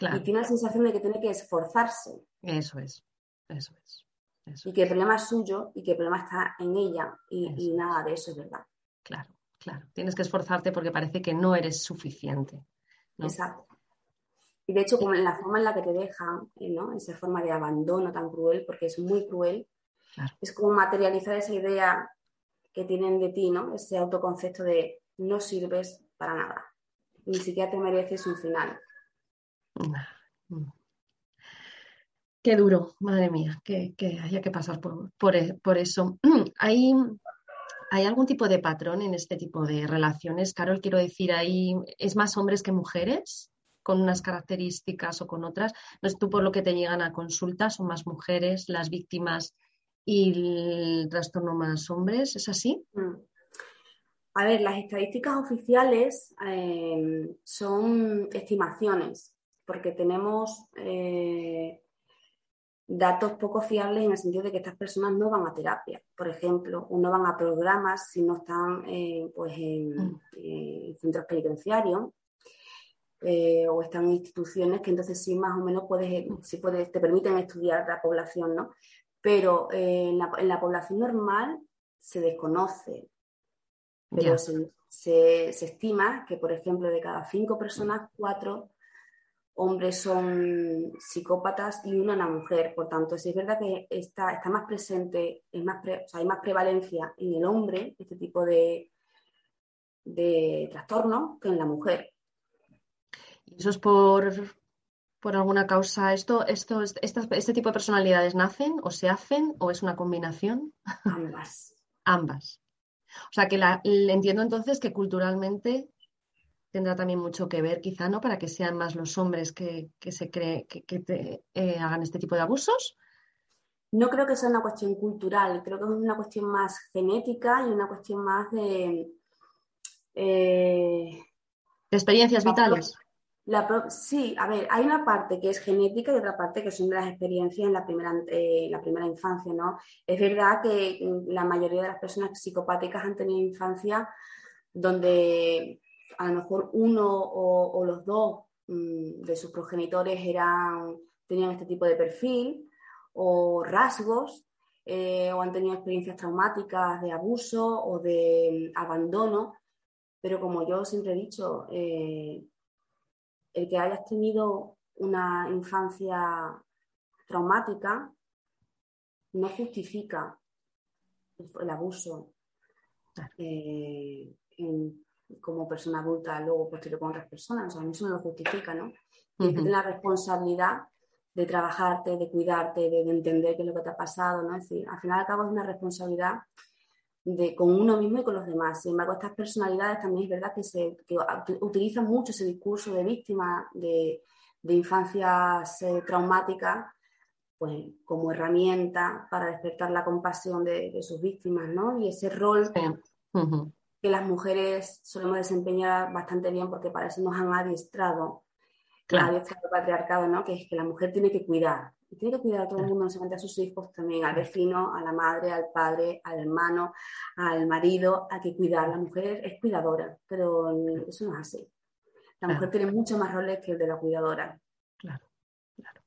Y tiene la sensación de que tiene que esforzarse. Eso es, eso es. Y que el problema es suyo y que el problema está en ella y, nada de eso es verdad. Claro, claro. Tienes que esforzarte porque parece que no eres suficiente. Exacto. Y de hecho, como en la forma en la que te dejan, eh, ¿no? Esa forma de abandono tan cruel, porque es muy cruel, es como materializar esa idea que tienen de ti, ¿no? Ese autoconcepto de no sirves para nada. Ni siquiera te mereces un final. Qué duro, madre mía, que, haya que pasar por, e, eso. ¿Hay, ¿Hay algún tipo de patrón en este tipo de relaciones? Carol, quiero decir, ¿hay, ¿es más hombres que mujeres? Con unas características o con otras. No es tú por lo que te llegan a consultas, son más mujeres las víctimas y el trastorno más hombres, ¿es así? Mm. A ver, las estadísticas oficiales eh, son estimaciones, porque tenemos eh, datos poco fiables en el sentido de que estas personas no van a terapia, por ejemplo, o no van a programas si no están eh, pues en, mm. centros penitenciarios. O están en instituciones que entonces sí más o menos puedes, sí puedes, te permiten estudiar la población, ¿no? Pero en la población normal se desconoce pero se, estima que, por ejemplo, de cada cinco personas, cuatro hombres son psicópatas y una una mujer. Por tanto, si es verdad que está, está más presente, es más hay más prevalencia en el hombre este tipo de, de trastorno que en la mujer. ¿Y eso es por, por alguna causa? ¿Esto, esto, ¿Este tipo de personalidades nacen o se hacen o es una combinación? Ambas. Ambas. O sea que la, entiendo entonces que culturalmente tendrá también mucho que ver, quizá, ¿no? Para que sean más los hombres que, se cree que, te, eh, hagan este tipo de abusos. No creo que sea una cuestión cultural, creo que es una cuestión más genética y una cuestión más de. Eh, de experiencias vitales. Sí, a ver, hay una parte que es genética y otra parte que son de las experiencias en la primera, eh, la primera infancia, ¿no? Es verdad que la mayoría de las personas psicopáticas han tenido infancia donde a lo mejor uno o, los dos mm, de sus progenitores eran, tenían este tipo de perfil o rasgos eh, o han tenido experiencias traumáticas de abuso o de mm, abandono, pero como yo siempre he dicho, eh, el que hayas tenido una infancia traumática no justifica el, abuso eh, como persona adulta luego posterior con otras personas, o sea, eso no lo justifica, ¿no? Tienes la responsabilidad de trabajarte, de cuidarte, de, entender qué es lo que te ha pasado, ¿no? Es decir, al final al cabo es una responsabilidad de, con uno mismo y con los demás. Sin embargo, estas personalidades también es verdad que, se, utilizan mucho ese discurso de víctima de, de infancias eh, traumáticas pues, como herramienta para despertar la compasión de, sus víctimas, ¿no? Y ese rol que las mujeres solemos desempeñar bastante bien porque para eso nos han adiestrado claro. el patriarcado, ¿no? Que es que la mujer tiene que cuidar. Y tiene que cuidar a todo el mundo, no solamente a sus hijos, también al vecino, a la madre, al padre, al hermano, al marido, hay que cuidar. La mujer es cuidadora, pero eso no es así. La mujer tiene muchos más roles que el de la cuidadora. Claro, claro.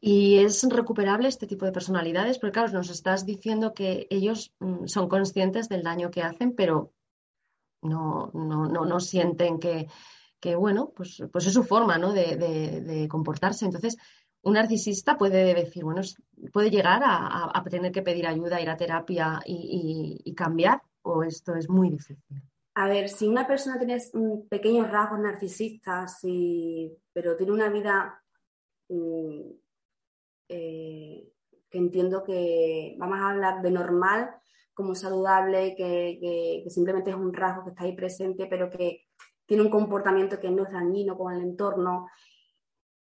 ¿Y es recuperable este tipo de personalidades? Porque claro, nos estás diciendo que ellos mm, son conscientes del daño que hacen, pero no, no, no, no sienten que, que bueno, pues, pues es su forma ¿no? de, comportarse. Entonces, un narcisista puede decir, bueno, puede llegar a, tener que pedir ayuda, ir a terapia y, cambiar, o esto es muy difícil. A ver, si una persona tiene pequeños rasgos narcisistas, pero tiene una vida mm, eh, que entiendo que vamos a hablar de normal como saludable, que simplemente es un rasgo que está ahí presente, pero que tiene un comportamiento que no es dañino con el entorno.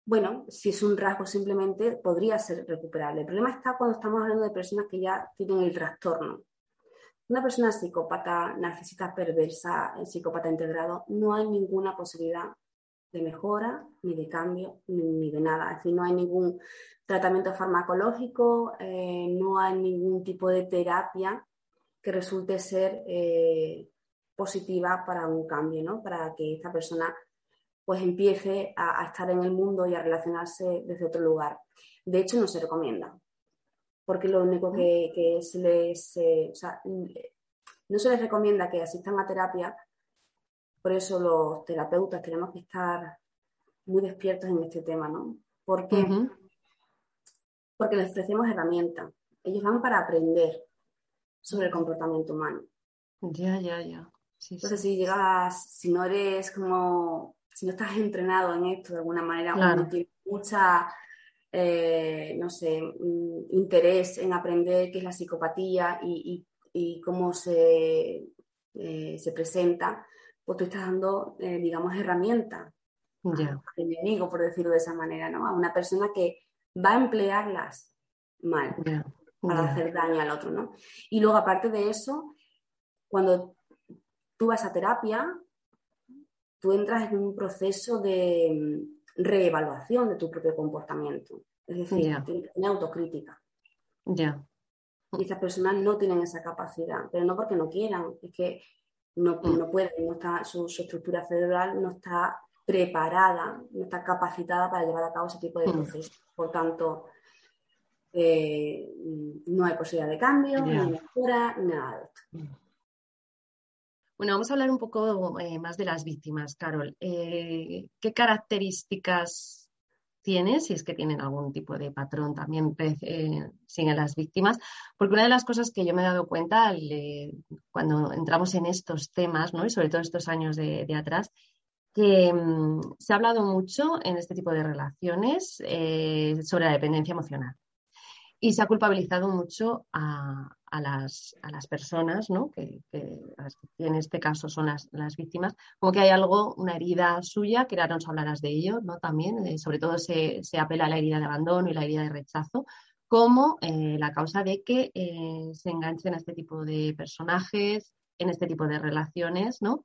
Bueno, si es un rasgo simplemente podría ser recuperable. El problema está cuando estamos hablando de personas que ya tienen el trastorno. Una persona psicópata, narcisista perversa, psicópata integrado, no hay ninguna posibilidad de mejora, ni de cambio, ni, de nada. Es decir, no hay ningún tratamiento farmacológico, eh, no hay ningún tipo de terapia que resulte ser eh, positiva para un cambio, ¿no? Para que esta persona pues empiece a, estar en el mundo y a relacionarse desde otro lugar. De hecho, no se recomienda, porque lo único que, se les... o sea, no se les recomienda que asistan a terapia, por eso los terapeutas tenemos que estar muy despiertos en este tema, ¿no? Porque les ofrecemos herramientas. Ellos van para aprender sobre el comportamiento humano. Ya, ya, ya. Entonces, si llegas, si no eres como, si no estás entrenado en esto de alguna manera, o no tienes mucha, eh, no sé, mm, interés en aprender qué es la psicopatía y, cómo se, eh, se presenta, pues tú estás dando, eh, digamos, herramientas al enemigo, por decirlo de esa manera, ¿no? A una persona que va a emplearlas mal para hacer daño al otro, ¿no? Y luego, aparte de eso, cuando tú vas a terapia, tú entras en un proceso de mm, reevaluación de tu propio comportamiento. Es decir, tienes que autocrítica. Ya. Y estas personas no tienen esa capacidad, pero no porque no quieran, es que no, mm. no pueden, no está, su, estructura cerebral no está preparada, no está capacitada para llevar a cabo ese tipo de mm. procesos. Por tanto, eh, no hay posibilidad de cambio, ni mejora, nada de esto. Bueno, vamos a hablar un poco eh, más de las víctimas, Carol. Eh, ¿Qué características tienen, si es que tienen algún tipo de patrón también eh, siguen las víctimas? Porque una de las cosas que yo me he dado cuenta cuando entramos en estos temas, ¿no? y sobre todo estos años de, atrás, que mm, se ha hablado mucho en este tipo de relaciones eh, sobre la dependencia emocional y se ha culpabilizado mucho a, las, personas, ¿no? que, en este caso son las, víctimas, como que hay algo, una herida suya, que ahora nos hablarás de ello ¿no? también, eh, sobre todo se, apela a la herida de abandono y la herida de rechazo, como eh, la causa de que se enganchen a este tipo de personajes, en este tipo de relaciones, ¿no?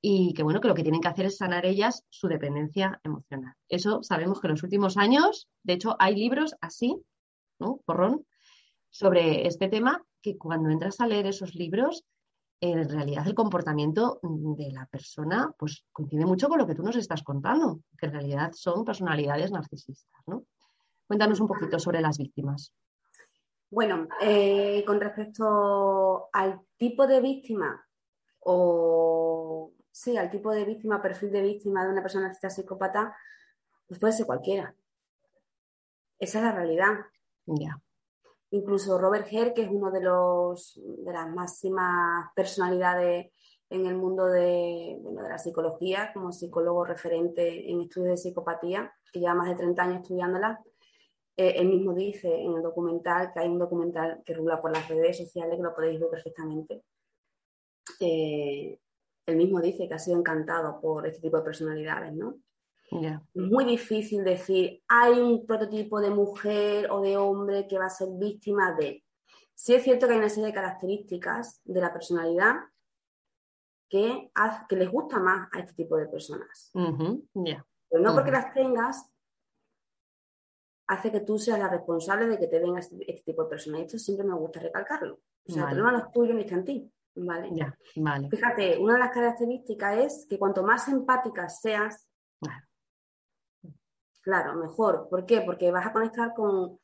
y que bueno, que lo que tienen que hacer es sanar ellas su dependencia emocional. Eso sabemos que en los últimos años, de hecho, hay libros así, ¿no? Sobre este tema, que cuando entras a leer esos libros, en realidad el comportamiento de la persona pues coincide mucho con lo que tú nos estás contando, que en realidad son personalidades narcisistas, ¿no? Cuéntanos un poquito sobre las víctimas. Bueno, eh, con respecto al tipo de víctima o sí, al tipo de víctima, perfil de víctima de una persona está psicópata, pues puede ser cualquiera. Esa es la realidad. Ya. Incluso Robert Herr, que es uno de los de las máximas personalidades en el mundo de, de la psicología, como psicólogo referente en estudios de psicopatía, que lleva más de 30 años estudiándola, eh, él mismo dice en el documental, que hay un documental que rula por las redes sociales, que lo podéis ver perfectamente, eh, él mismo dice que ha sido encantado por este tipo de personalidades, ¿no? Es muy difícil decir, hay un prototipo de mujer o de hombre que va a ser víctima de. Sí es cierto que hay una serie de características de la personalidad que, que les gusta más a este tipo de personas. Pero no porque las tengas, hace que tú seas la responsable de que te venga este, este tipo de personas. Y esto siempre me gusta recalcarlo. O sea, el problema no es tuyo ni está en ti. ¿vale? vale. Fíjate, una de las características es que cuanto más empática seas, claro. mejor. ¿Por qué? Porque vas a conectar con,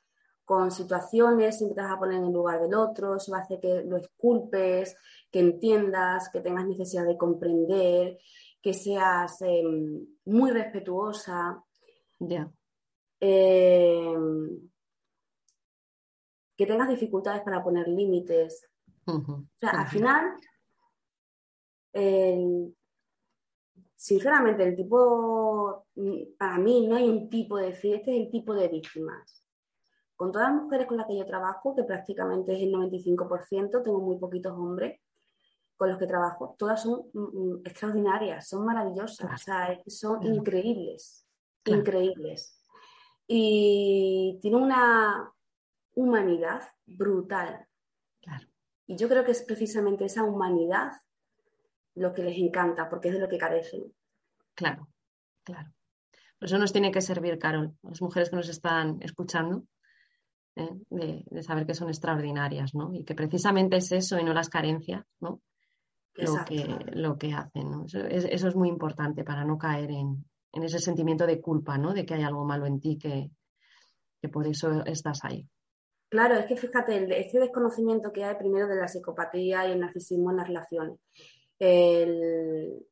situaciones, siempre te vas a poner en el lugar del otro, eso va a hacer que lo esculpes, que entiendas, que tengas necesidad de comprender, que seas em, muy respetuosa. Ya. Em, que tengas dificultades para poner límites, o sea, al final, sinceramente, el tipo, para mí no hay un tipo de decir, este es el tipo de víctimas. Con todas las mujeres con las que yo trabajo, que prácticamente es el 95%, tengo muy poquitos hombres con los que trabajo, todas son mm, mm, extraordinarias, son maravillosas, o sea, son increíbles, increíbles. Y tienen una humanidad brutal. Y yo creo que es precisamente esa humanidad lo que les encanta, porque es de lo que carecen. Claro, claro. Por eso nos tiene que servir, Carol, las mujeres que nos están escuchando, ¿eh? de, saber que son extraordinarias, ¿no? Y que precisamente es eso y no las carencias, ¿no? Lo que, lo que hacen, ¿no? Eso es, muy importante para no caer en, ese sentimiento de culpa, ¿no? De que hay algo malo en ti que, que por eso estás ahí. Claro, es que fíjate, ese desconocimiento que hay primero de la psicopatía y el narcisismo en las relaciones. Y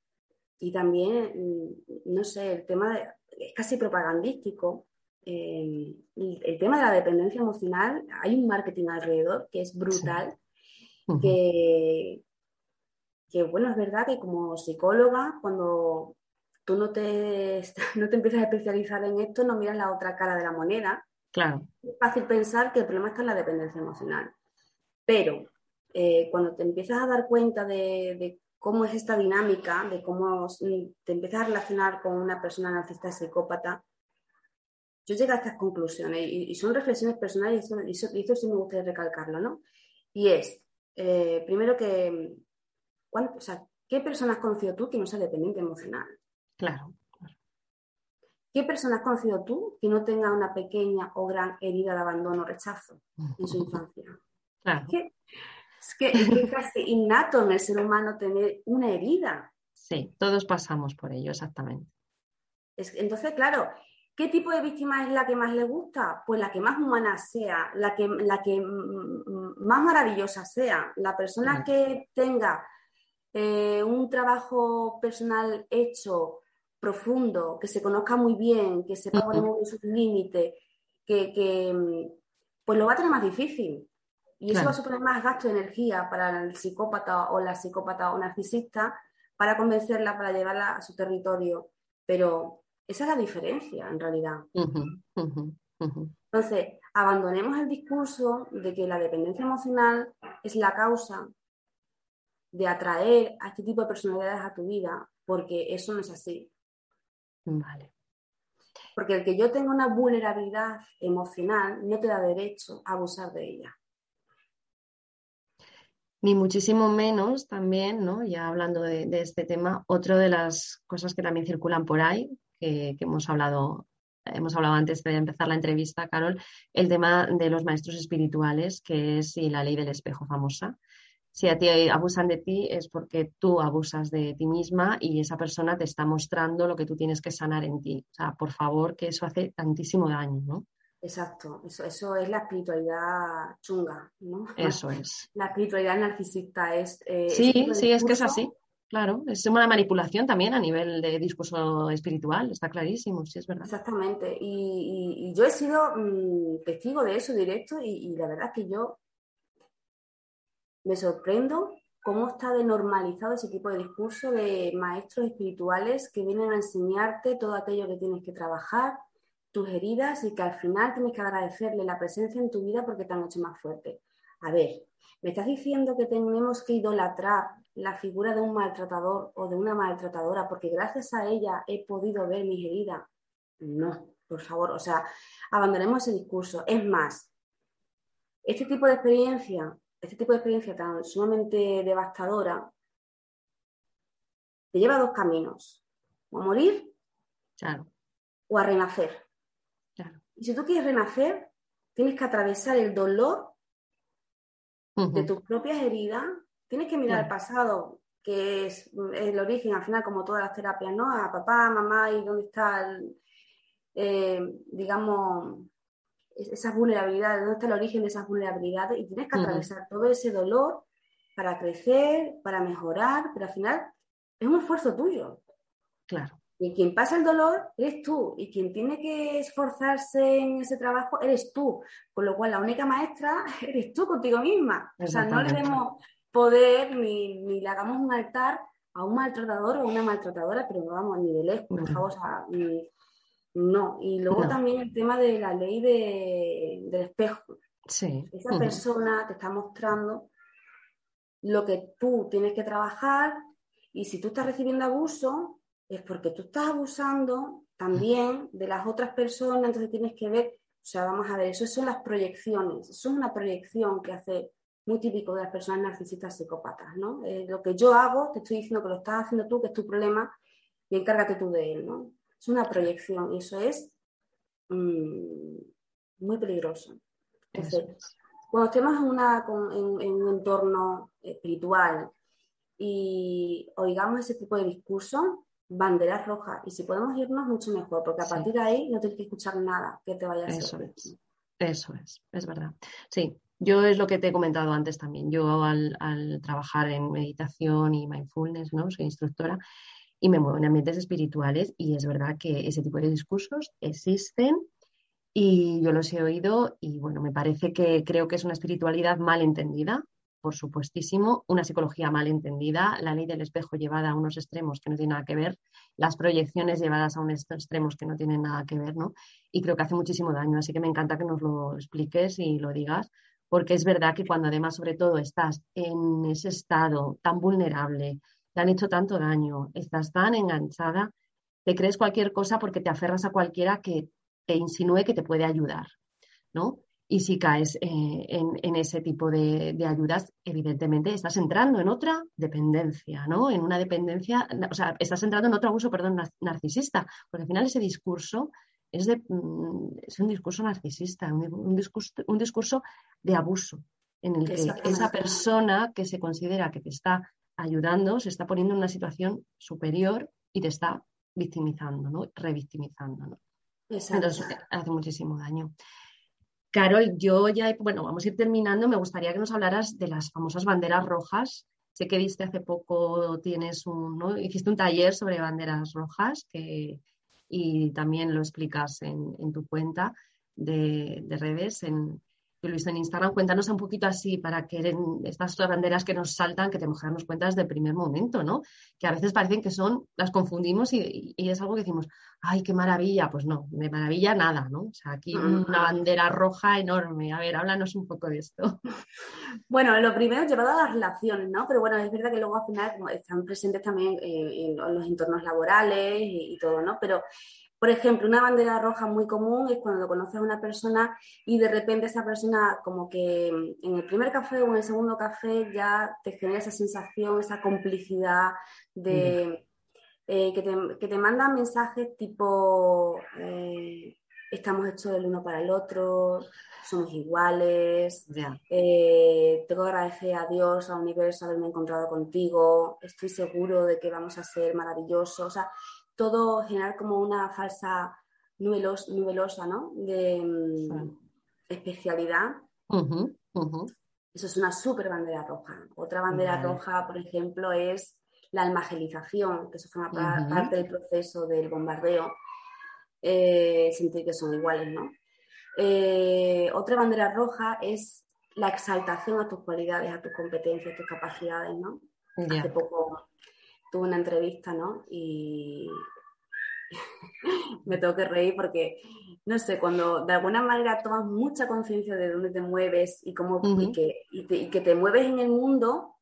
también, mm, no sé, el tema es casi propagandístico. el, tema de la dependencia emocional, hay un marketing alrededor que es brutal, que, que, bueno, es verdad que como psicóloga, cuando tú no te, no te empiezas a especializar en esto, no miras la otra cara de la moneda Claro. Es fácil pensar que el problema está en la dependencia emocional. Pero eh, cuando te empiezas a dar cuenta de, cómo es esta dinámica, de cómo te empiezas a relacionar con una persona narcisista psicópata, yo llegué a estas conclusiones y, son reflexiones personales y eso, sí me gustaría recalcarlo, ¿no? Y es, eh, primero que, o sea, ¿qué personas has conocido tú que no sea dependiente emocional? Claro. ¿Qué persona has conocido tú que no tenga una pequeña o gran herida de abandono o rechazo en su infancia? Es que es casi innato en el ser humano tener una herida. Sí, todos pasamos por ello, exactamente. entonces, claro, ¿qué tipo de víctima es la que más le gusta? Pues la que más humana sea, la que, la que más maravillosa sea, la persona que tenga eh, un trabajo personal hecho, profundo, que se conozca muy bien, que sepa poner muy sus límites, que, mm, pues lo va a tener más difícil. Y eso va a suponer más gasto de energía para el psicópata o la psicópata o narcisista para convencerla, para llevarla a su territorio, pero esa es la diferencia en realidad. Entonces, abandonemos el discurso de que la dependencia emocional es la causa de atraer a este tipo de personalidades a tu vida, porque eso no es así. Vale. Porque el que yo tenga una vulnerabilidad emocional no te da derecho a abusar de ella. Ni muchísimo menos también, ¿no? Ya hablando de, este tema, otra de las cosas que también circulan por ahí, que, hemos hablado hemos hablado antes de empezar la entrevista, Carol, el tema de los maestros espirituales, que es la ley del espejo famosa, si a ti abusan de ti es porque tú abusas de ti misma y esa persona te está mostrando lo que tú tienes que sanar en ti. O sea, por favor, que eso hace tantísimo daño, ¿no? Exacto, eso, eso es la espiritualidad chunga, ¿no? Eso es. La espiritualidad narcisista es... Eh, sí, sí, es que es así. Claro, es una manipulación también a nivel de discurso espiritual, está clarísimo, sí es verdad. Exactamente, y, yo he sido mm, testigo de eso directo y, y, la verdad es que yo me sorprendo cómo está de normalizado ese tipo de discurso de maestros espirituales que vienen a enseñarte todo aquello que tienes que trabajar, tus heridas y que al final tienes que agradecerle la presencia en tu vida porque te han hecho más fuerte. A ver, ¿me estás diciendo que tenemos que idolatrar la figura de un maltratador o de una maltratadora porque gracias a ella he podido ver mis heridas? No, por favor, o sea, abandonemos ese discurso. Es más, este tipo de experiencia este tipo de experiencia tan sumamente devastadora te lleva a dos caminos, o a morir o a renacer. Y si tú quieres renacer, tienes que atravesar el dolor de tus propias heridas, tienes que mirar al pasado, que es, el origen, al final, como todas las terapias, ¿no? A papá, mamá y dónde está, eh, digamos, esas vulnerabilidades, dónde está el origen de esas vulnerabilidades y tienes que atravesar todo ese dolor para crecer, para mejorar, pero al final es un esfuerzo tuyo. Claro. Y quien pasa el dolor eres tú, y quien tiene que esforzarse en ese trabajo eres tú. Con lo cual, la única maestra eres tú contigo misma. O sea, no le demos poder ni, ni, le hagamos un altar a un maltratador o una maltratadora, pero no vamos ni de lejos, por favor. No, y luego también el tema de la ley del espejo. Sí. Esa persona te está mostrando lo que tú tienes que trabajar y si tú estás recibiendo abuso es porque tú estás abusando también de las otras personas, entonces tienes que ver, o sea, vamos a ver, eso son las proyecciones, eso es una proyección que hace muy típico de las personas narcisistas psicópatas, ¿no? Eh, lo que yo hago, te estoy diciendo que lo estás haciendo tú, que es tu problema, y encárgate tú de él, ¿no? Es una proyección y eso es mm, muy peligroso. cuando estemos en, una, en, un entorno espiritual y oigamos ese tipo de discurso, banderas rojas. Y si podemos irnos, mucho mejor, porque a partir de ahí no tienes que escuchar nada que te vaya a Eso es. Eso es, es verdad. Sí, yo es lo que te he comentado antes también. Yo al, al trabajar en meditación y mindfulness, ¿no? Soy instructora y me muevo en ambientes espirituales y es verdad que ese tipo de discursos existen y yo los he oído y bueno, me parece que creo que es una espiritualidad mal entendida, por supuestísimo, una psicología mal entendida, la ley del espejo llevada a unos extremos que no tienen nada que ver, las proyecciones llevadas a unos extremos que no tienen nada que ver, ¿no? Y creo que hace muchísimo daño, así que me encanta que nos lo expliques y lo digas, porque es verdad que cuando además sobre todo estás en ese estado tan vulnerable, te han hecho tanto daño, estás tan enganchada, te crees cualquier cosa porque te aferras a cualquiera que te insinúe que te puede ayudar, ¿no? Y si caes eh, en, ese tipo de, ayudas, evidentemente estás entrando en otra dependencia, ¿no? En una dependencia, o sea, estás entrando en otro abuso, perdón, narcisista, porque al final ese discurso es, de, mm, es un discurso narcisista, un, discurso, un discurso de abuso, en el que esa persona que se considera que te está ayudando, se está poniendo en una situación superior y te está victimizando, ¿no? Revictimizando, ¿no? Entonces hace muchísimo daño. Carol, yo ya, bueno, vamos a ir terminando. Me gustaría que nos hablaras de las famosas banderas rojas. Sé que viste hace poco, tienes un, ¿no? hiciste un taller sobre banderas rojas y también lo explicas en, tu cuenta de, redes, en, he visto en Instagram. Cuéntanos un poquito así para que estas banderas que nos saltan, que tenemos que darnos cuenta desde el primer momento, ¿no? Que a veces parecen que son, las confundimos y, es algo que decimos, ay, qué maravilla. Pues no, de maravilla nada, ¿no? O sea, aquí una bandera roja enorme. A ver, háblanos un poco de esto. Bueno, lo primero llevado a las relaciones, ¿no? Pero bueno, es verdad que luego al final están presentes también en los entornos laborales y, y todo, ¿no? Pero por ejemplo, una bandera roja muy común es cuando conoces a una persona y de repente esa persona como que en el primer café o en el segundo café ya te genera esa sensación, esa complicidad de eh, que, te, que, te, mandan mensajes tipo eh, estamos hechos el uno para el otro, somos iguales, eh, tengo que agradecer a Dios, al universo haberme encontrado contigo, estoy seguro de que vamos a ser maravillosos. O sea, todo generar como una falsa nubelosa, ¿no? De mm, especialidad. Eso es una súper bandera roja. Otra bandera roja, por ejemplo, es la almagelización, que eso forma parte del proceso del bombardeo. Eh, sentir que son iguales, ¿no? Eh, otra bandera roja es la exaltación a tus cualidades, a tus competencias, a tus capacidades, ¿no? Hace poco tuve una entrevista, ¿no? Y me tengo que reír porque, no sé, cuando de alguna manera tomas mucha conciencia de dónde te mueves y cómo y, que, y, que, te mueves en el mundo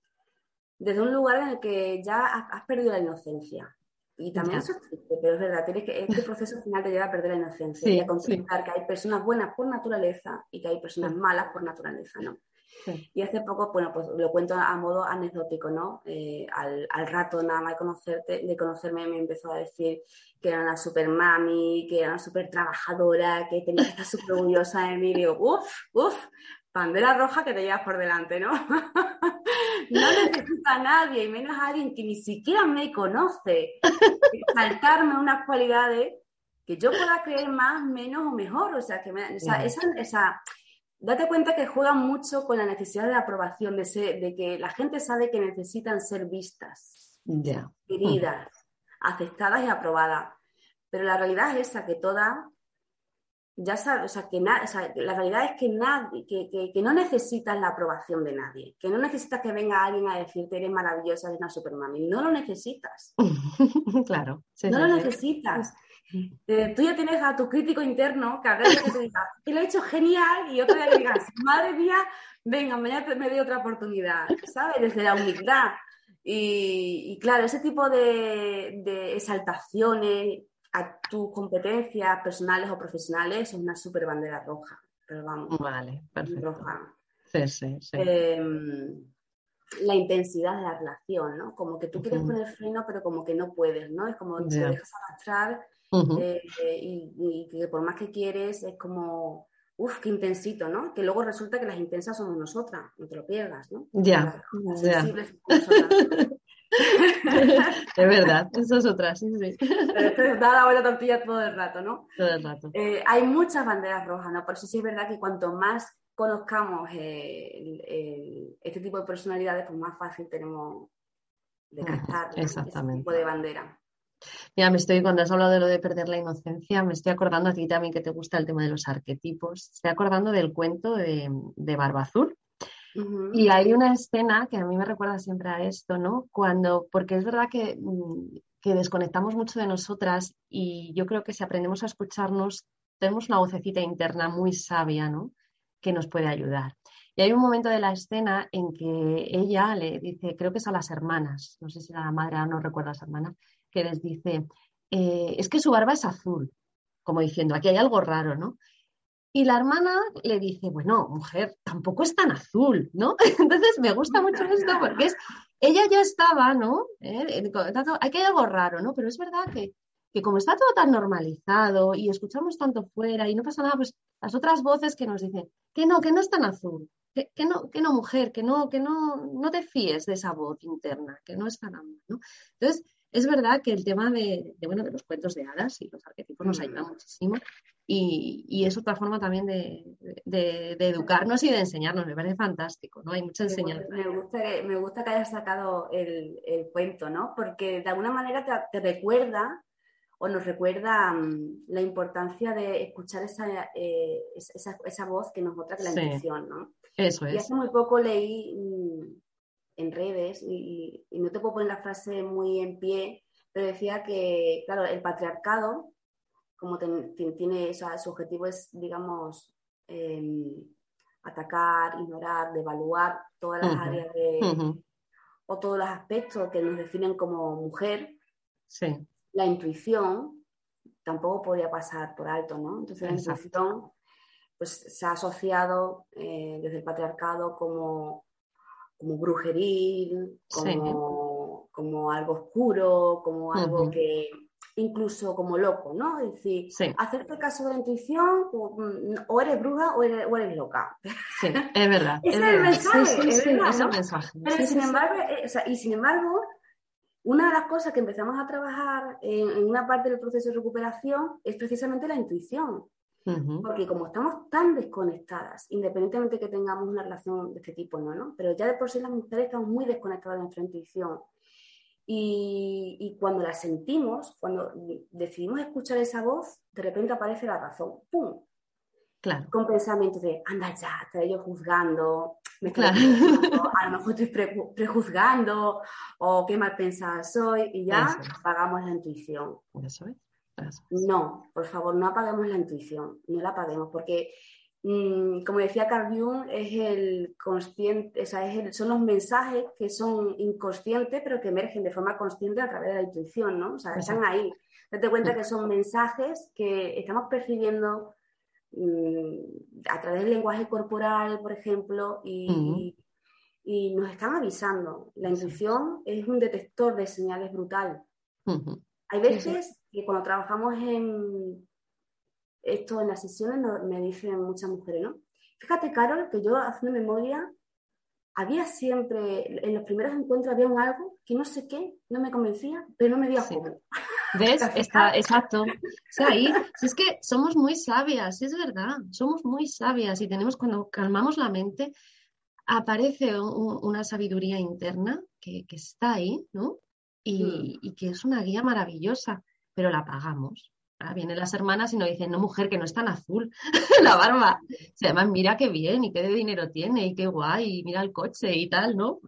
desde un lugar en el que ya has, perdido la inocencia. Y también eso es triste, pero es verdad, tienes que, este proceso final te lleva a perder la inocencia y a contemplar que hay personas buenas por naturaleza y que hay personas malas por naturaleza, ¿no? Y hace poco, bueno, pues lo cuento a modo anecdótico, ¿no? Eh, al, rato nada más de, conocerte, de conocerme me empezó a decir que era una super mami, que era una super trabajadora, que tenía que estar súper orgullosa de mí. Y digo, uff, uff, bandera roja que te llevas por delante, ¿no? no necesita a nadie, y menos a alguien que ni siquiera me conoce, saltarme unas cualidades que yo pueda creer más, menos o mejor. O sea, que esa, esa date cuenta que juegan mucho con la necesidad de aprobación, de, de que la gente sabe que necesitan ser vistas, queridas, aceptadas y aprobadas. Pero la realidad es esa, que toda, ya sabes, o sea, que la realidad es que, nadie, que, no necesitas la aprobación de nadie, que no necesitas que venga alguien a decirte eres maravillosa, eres una supermami, no lo necesitas. claro. no lo necesitas. Eh, tú ya tienes a tu crítico interno que a veces te diga, que lo he hecho genial y otro día que digas, madre mía, venga, mañana me doy otra oportunidad, ¿sabes? Desde la humildad. Y, claro, ese tipo de, exaltaciones a tus competencias personales o profesionales es una súper bandera roja. Pero vamos, vale, perfecto. roja. Sí, sí, sí. Em, la intensidad de la relación, ¿no? Como que tú quieres poner freno, pero como que no puedes, ¿no? Es como te dejas arrastrar eh, y, que por más que quieres es como, uff, qué intensito, ¿no? Que luego resulta que las intensas somos nosotras, no te lo pierdas, ¿no? Ya, ya. es verdad, eso es otra, sí, sí. Pero da la vuelta tortilla todo el rato, ¿no? Todo el rato. Eh, hay muchas banderas rojas, ¿no? Por eso sí es verdad que cuanto más conozcamos eh, este tipo de personalidades, pues más fácil tenemos de captar ese tipo de bandera. Mira, me estoy, cuando has hablado de lo de perder la inocencia, me estoy acordando a ti también que te gusta el tema de los arquetipos. Estoy acordando del cuento de, de Barba Azul. Y hay una escena que a mí me recuerda siempre a esto, ¿no? Cuando, porque es verdad que, mm, que desconectamos mucho de nosotras y yo creo que si aprendemos a escucharnos, tenemos una vocecita interna muy sabia, ¿no? Que nos puede ayudar. Y hay un momento de la escena en que ella le dice, creo que es a las hermanas, no sé si la madre, no recuerdo a las hermanas, que les dice, eh, es que su barba es azul, como diciendo, aquí hay algo raro, ¿no? Y la hermana le dice, bueno, mujer, tampoco es tan azul, ¿no? Entonces me gusta mucho esto porque es, ella ya estaba, ¿no? Eh, aquí hay algo raro, ¿no? Pero es verdad que, que como está todo tan normalizado y escuchamos tanto fuera y no pasa nada, pues las otras voces que nos dicen que no, que no es tan azul, que, no, que no, mujer, que no, que no, no te fíes de esa voz interna, que no es tan ¿no? Entonces, es verdad que el tema de, bueno, de los cuentos de hadas y los arquetipos nos ayuda mm. muchísimo y, es otra forma también de, educarnos y de enseñarnos. Me parece fantástico, ¿no? Hay mucha enseñanza. Me gusta que, me gusta que hayas sacado el, cuento, ¿no? Porque de alguna manera te, recuerda o nos recuerda mm, la importancia de escuchar esa, eh, esa, voz que nos otra que la intuición, ¿no? Eso es. Y hace muy poco leí mm, en redes, y, no te puedo poner la frase muy en pie, pero decía que, claro, el patriarcado, como tiene, su objetivo es, digamos, em, atacar, ignorar, devaluar todas las áreas de, o todos los aspectos que nos definen como mujer, sí. la intuición tampoco podía pasar por alto, ¿no? Entonces la intuición pues, se ha asociado eh, desde el patriarcado como, como brujeril, como, como algo oscuro, como algo que incluso como loco, ¿no? Es decir, hacerte caso de la intuición, mm, o, eres bruja o eres, loca. Sí, es verdad. es, el mensaje, es, verdad, mensaje. Pero sin embargo, eh, y sin embargo, una de las cosas que empezamos a trabajar en, una parte del proceso de recuperación es precisamente la intuición. Porque como estamos tan desconectadas, independientemente de que tengamos una relación de este tipo, ¿no? ¿no? Pero ya de por sí las mujeres estamos muy desconectadas de nuestra intuición. Y, cuando la sentimos, cuando decidimos escuchar esa voz, de repente aparece la razón. ¡Pum! Claro. Con pensamientos de, anda ya, estoy yo juzgando, me claro. a lo mejor estoy prejuzgando, o qué mal pensada soy, y ya apagamos la intuición. Eso es. No, por favor, no apaguemos la intuición, no la apaguemos, porque Mm, como decía Carl Jung, es el consciente, son los mensajes que son inconscientes, pero que emergen de forma consciente a través de la intuición, ¿no? O sea, están ahí. Date cuenta que son mensajes que estamos percibiendo mm, a través del lenguaje corporal, por ejemplo, y, y, nos están avisando. La intuición es un detector de señales brutal. Hay veces que cuando trabajamos en esto en las sesiones me dicen muchas mujeres, ¿no? Fíjate, Carol, que yo haciendo memoria, había siempre, en los primeros encuentros había un algo que no sé qué, no me convencía, pero no me dio cómo. ¿Ves? Está, exacto. ahí, es que somos muy sabias, es verdad, somos muy sabias y tenemos, cuando calmamos la mente, aparece una sabiduría interna que, está ahí, ¿no? Y, mm. y, que es una guía maravillosa, pero la apagamos. Ah, vienen las hermanas y nos dicen, no, mujer, que no es tan azul la barba. Se llama, mira qué bien y qué de dinero tiene y qué guay, y mira el coche y tal, ¿no?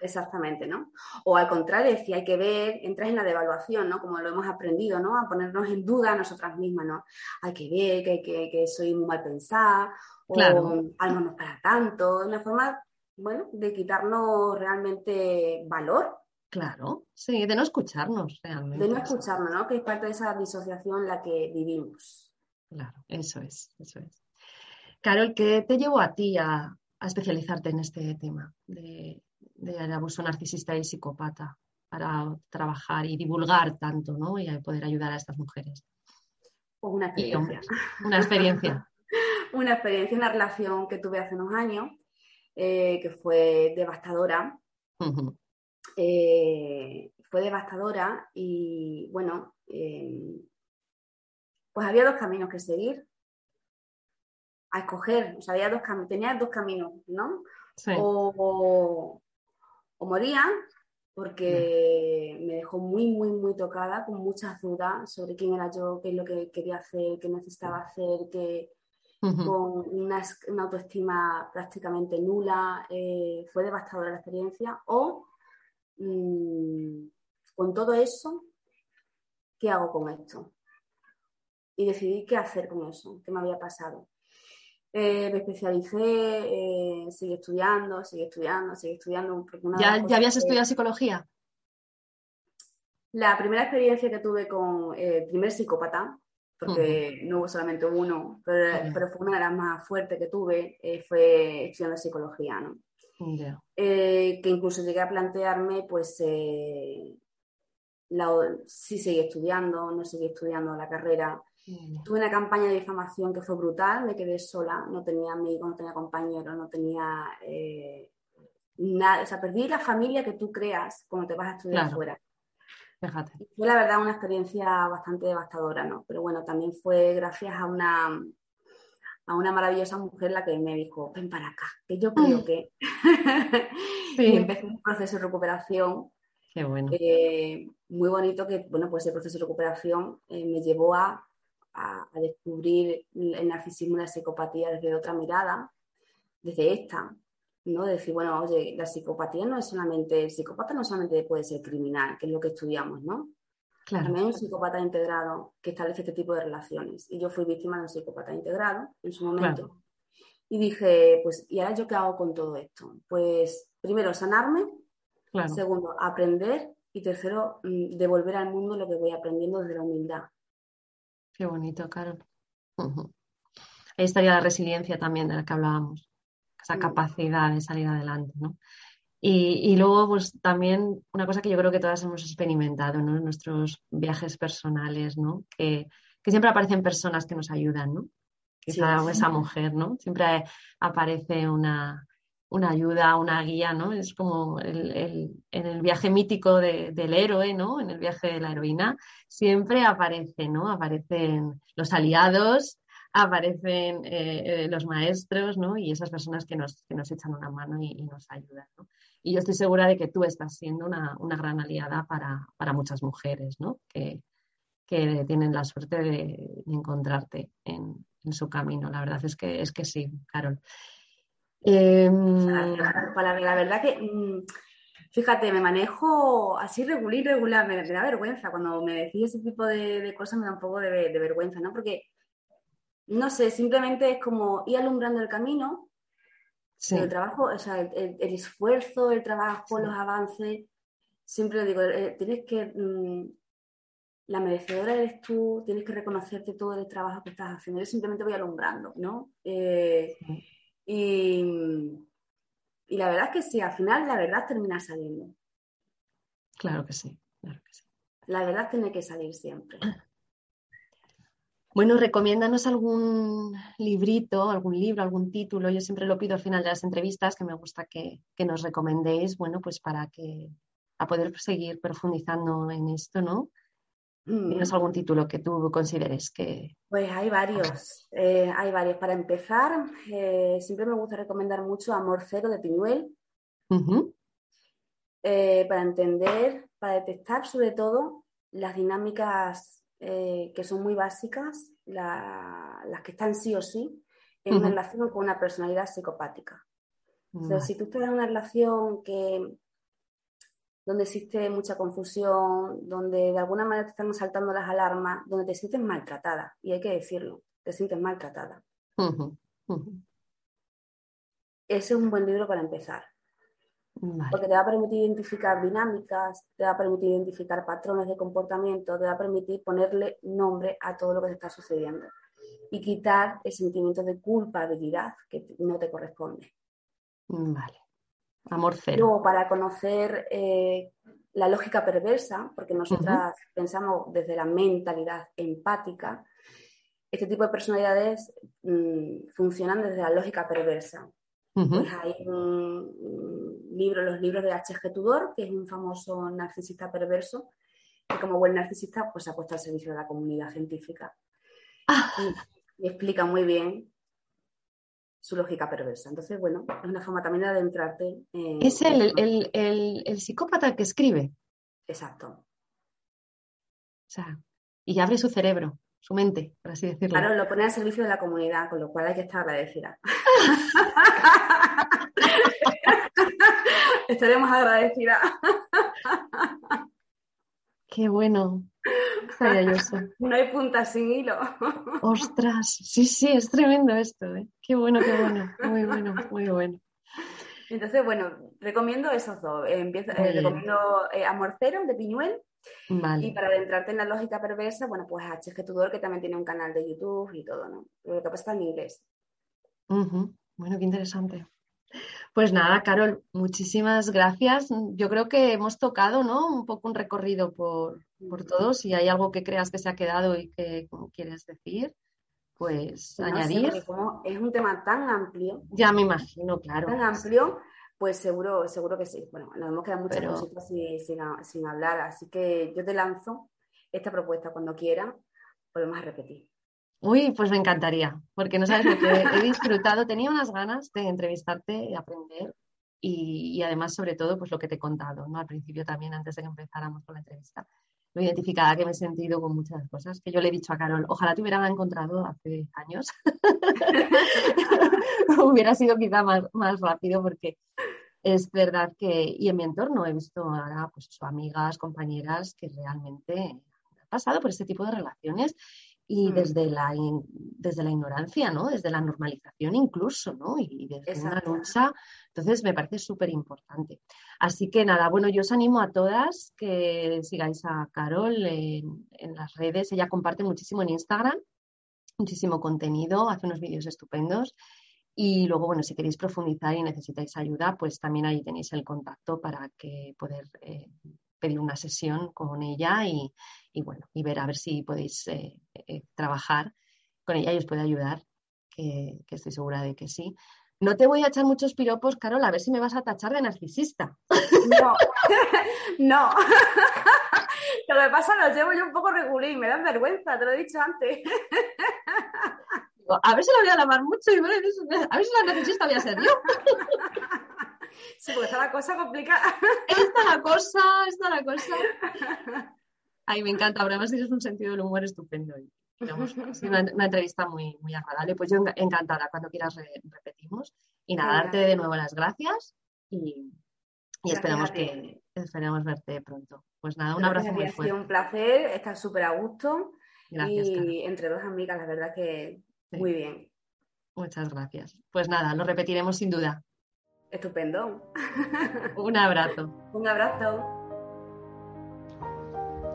Exactamente, ¿no? O al contrario, si hay que ver, entras en la devaluación, ¿no? Como lo hemos aprendido, ¿no? A ponernos en duda a nosotras mismas, ¿no? Hay que ver que, que, que soy muy mal pensada, claro. o algo no es para tanto, una forma, bueno, de quitarnos realmente valor Claro, sí, de no escucharnos realmente. De no escucharnos, ¿no? Que es parte de esa disociación la que vivimos. Claro, eso es, eso es. Carol, ¿qué te llevó a ti a, especializarte en este tema de, abuso narcisista y psicópata para trabajar y divulgar tanto, ¿no? Y poder ayudar a estas mujeres. Pues una experiencia. una experiencia. una experiencia, una relación que tuve hace unos años eh, que fue devastadora. Eh, fue devastadora y bueno, eh, pues había dos caminos que seguir, a escoger, o sea, había dos tenía dos caminos, ¿no? O, moría, porque me dejó muy, muy, muy tocada, con muchas dudas sobre quién era yo, qué es lo que quería hacer, qué necesitaba hacer, que con una, autoestima prácticamente nula, eh, fue devastadora la experiencia, o Con todo eso, ¿qué hago con esto? Y decidí qué hacer con eso, qué me había pasado. Eh, me especialicé, eh, sigue estudiando, sigue estudiando, sigue estudiando. ¿Ya, ¿Ya habías estudiado psicología? La primera experiencia que tuve con el eh, primer psicópata, porque no hubo solamente uno, pero, pero, fue una de las más fuertes que tuve, fue estudiando psicología, ¿no? Eh, que incluso llegué a plantearme, pues, eh, si seguí estudiando, no seguí estudiando la carrera. Tuve una campaña de difamación que fue brutal, me quedé sola, no tenía amigos, no tenía compañeros, no tenía eh, nada, o sea, perdí la familia que tú creas cuando te vas a estudiar fuera. Fíjate. Fue la verdad una experiencia bastante devastadora, ¿no? Pero bueno, también fue gracias a una a una maravillosa mujer la que me dijo, ven para acá, que yo creo mm. que... y empecé un proceso de recuperación Qué bueno. Eh, muy bonito que, bueno, pues el proceso de recuperación eh, me llevó a, descubrir el narcisismo y la psicopatía desde otra mirada, desde esta, ¿no? decir, bueno, oye, la psicopatía no es solamente, el psicópata no solamente puede ser criminal, que es lo que estudiamos, ¿no? Claro. También hay un psicópata integrado que establece este tipo de relaciones. Y yo fui víctima de un psicópata integrado en su momento. Y dije, pues, ¿y ahora yo qué hago con todo esto? Pues, primero, sanarme. Segundo, aprender. Y tercero, mm, devolver al mundo lo que voy aprendiendo desde la humildad. Qué bonito, Carol. Ahí estaría la resiliencia también de la que hablábamos. Esa mm. capacidad de salir adelante, ¿no? Y, luego, pues también una cosa que yo creo que todas hemos experimentado, ¿no? En nuestros viajes personales, ¿no? Que, que siempre aparecen personas que nos ayudan, ¿no? Quizá esa mujer, ¿no? Siempre aparece una, ayuda, una guía, ¿no? Es como en el viaje mítico del héroe, ¿no? En el viaje de la heroína, siempre aparece, ¿no? Aparecen los aliados, aparecen eh, eh, los maestros, ¿no? Y esas personas que nos, nos echan una mano y, nos ayudan, ¿no? Y yo estoy segura de que tú estás siendo una, gran aliada para, muchas mujeres, ¿no? Que, que tienen la suerte de encontrarte en, en su camino. La verdad es que, es que sí, Carol. Em, la, verdad que, mm, fíjate, me manejo así regular, regular, me, da vergüenza. Cuando me decís ese tipo de, cosas me da un poco de, vergüenza, ¿no? Porque, no sé, simplemente es como ir alumbrando el camino, el trabajo, o sea, el, esfuerzo, el trabajo, los avances. Siempre digo, eh, tienes que mm, la merecedora eres tú, tienes que reconocerte todo el trabajo que estás haciendo. Yo simplemente voy alumbrando, ¿no? Eh, y, la verdad es que sí, al final la verdad termina saliendo. Claro que sí, claro que sí. La verdad tiene que salir siempre. Bueno, recomiéndanos algún librito, algún libro, algún título. Yo siempre lo pido al final de las entrevistas, que me gusta que, que nos recomendéis, bueno, pues para que a poder seguir profundizando en esto, ¿no? ¿Tienes mm. algún título que tú consideres que... Pues hay varios, eh, hay varios. Para empezar, eh, siempre me gusta recomendar mucho Amor Cero de Pinuel, eh, para entender, para detectar sobre todo las dinámicas que son muy básicas, las que están sí o sí en relación con una personalidad psicopática. si tú estás en una relación que donde existe mucha confusión, donde de alguna manera te están saltando las alarmas, donde te sientes maltratada, y hay que decirlo, te sientes maltratada. Ese es un buen libro para empezar. Porque te va a permitir identificar dinámicas, te va a permitir identificar patrones de comportamiento, te va a permitir ponerle nombre a todo lo que te está sucediendo y quitar el sentimiento de culpabilidad que no te corresponde. Vale. Amor cero. Luego, para conocer eh, la lógica perversa, porque nosotras pensamos desde la mentalidad empática, este tipo de personalidades mm, funcionan desde la lógica perversa. Pues hay un, libro, los libros de H.G. Tudor, que es un famoso narcisista perverso, que como buen narcisista pues, se ha puesto al servicio de la comunidad científica. Ah. y, explica muy bien su lógica perversa. Entonces, bueno, es una forma también de adentrarte. En... Es el, el, el, psicópata que escribe. Exacto. O sea, y abre su cerebro, su mente, por así decirlo. Claro, lo pone al servicio de la comunidad, con lo cual hay que estar agradecida. Estaremos agradecidas. Qué bueno. No hay punta sin hilo. Ostras, sí, sí, es tremendo esto. ¿eh? Qué bueno, qué bueno. Muy bueno, muy bueno. Entonces, bueno, recomiendo esos dos. Eh, recomiendo eh, Amor Cero de Piñuel. Y para adentrarte en la lógica perversa, bueno, pues HG Tudor, que también tiene un canal de YouTube y todo, ¿no? Lo que pasa está en inglés. Bueno, qué interesante. Pues nada, Carol, muchísimas gracias. Yo creo que hemos tocado, ¿no? Un poco un recorrido por, por todo. Si hay algo que creas que se ha quedado y que quieres decir, pues añadir. es un tema tan amplio. Ya me imagino, claro. Tan amplio, pues seguro, seguro que sí. Bueno, nos hemos quedado muchas cosas sin, hablar, así que yo te lanzo esta propuesta cuando quiera, podemos repetir. Uy, pues me encantaría, porque no sabes lo que he disfrutado. Tenía unas ganas de entrevistarte y aprender y, además, sobre todo, pues lo que te he contado, ¿no? Al principio también, antes de que empezáramos con la entrevista, lo identificada que me he sentido con muchas cosas, que yo le he dicho a Carol, ojalá te hubieran encontrado hace años. Hubiera sido quizá más, más rápido porque es verdad que, y en mi entorno he visto ahora pues amigas, compañeras que realmente han pasado por este tipo de relaciones y mm. desde, la, desde la ignorancia, ¿no? Desde la normalización incluso, ¿no? Y desde una lucha. Entonces, me parece súper importante. Así que nada, bueno, yo os animo a todas que sigáis a Carol en, en las redes. Ella comparte muchísimo en Instagram, muchísimo contenido, hace unos vídeos estupendos. Y luego, bueno, si queréis profundizar y necesitáis ayuda, pues también ahí tenéis el contacto para que poder eh, pedir una sesión con ella y, bueno, y ver a ver si podéis eh, eh, trabajar con ella y os puede ayudar, que, estoy segura de que sí. No te voy a echar muchos piropos, Carol, a ver si me vas a tachar de narcisista. No, no. Lo que pasa, lo llevo yo un poco regulín, me dan vergüenza, te lo he dicho antes. A ver si lo voy a lavar mucho y a ver si la narcisista voy a ser yo. Sí, porque está la cosa complicada. Está la cosa, está la cosa. Ay, me encanta. Además tienes un sentido del humor estupendo. es una, entrevista muy, muy agradable. Pues yo encantada. Cuando quieras repetimos. Y nada, darte de nuevo las gracias y, esperamos que esperemos verte pronto. Pues nada, un abrazo muy fuerte. Ha sido un placer, estar súper a gusto. Gracias, y entre dos amigas, la verdad que muy bien. Muchas gracias. Pues nada, lo repetiremos sin duda. Estupendo. Un abrazo. Un abrazo.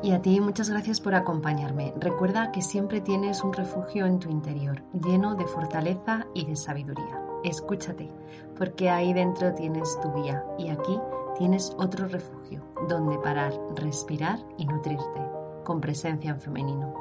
Y a ti muchas gracias por acompañarme. Recuerda que siempre tienes un refugio en tu interior, lleno de fortaleza y de sabiduría. Escúchate, porque ahí dentro tienes tu vía y aquí tienes otro refugio, donde parar, respirar y nutrirte, con presencia en femenino.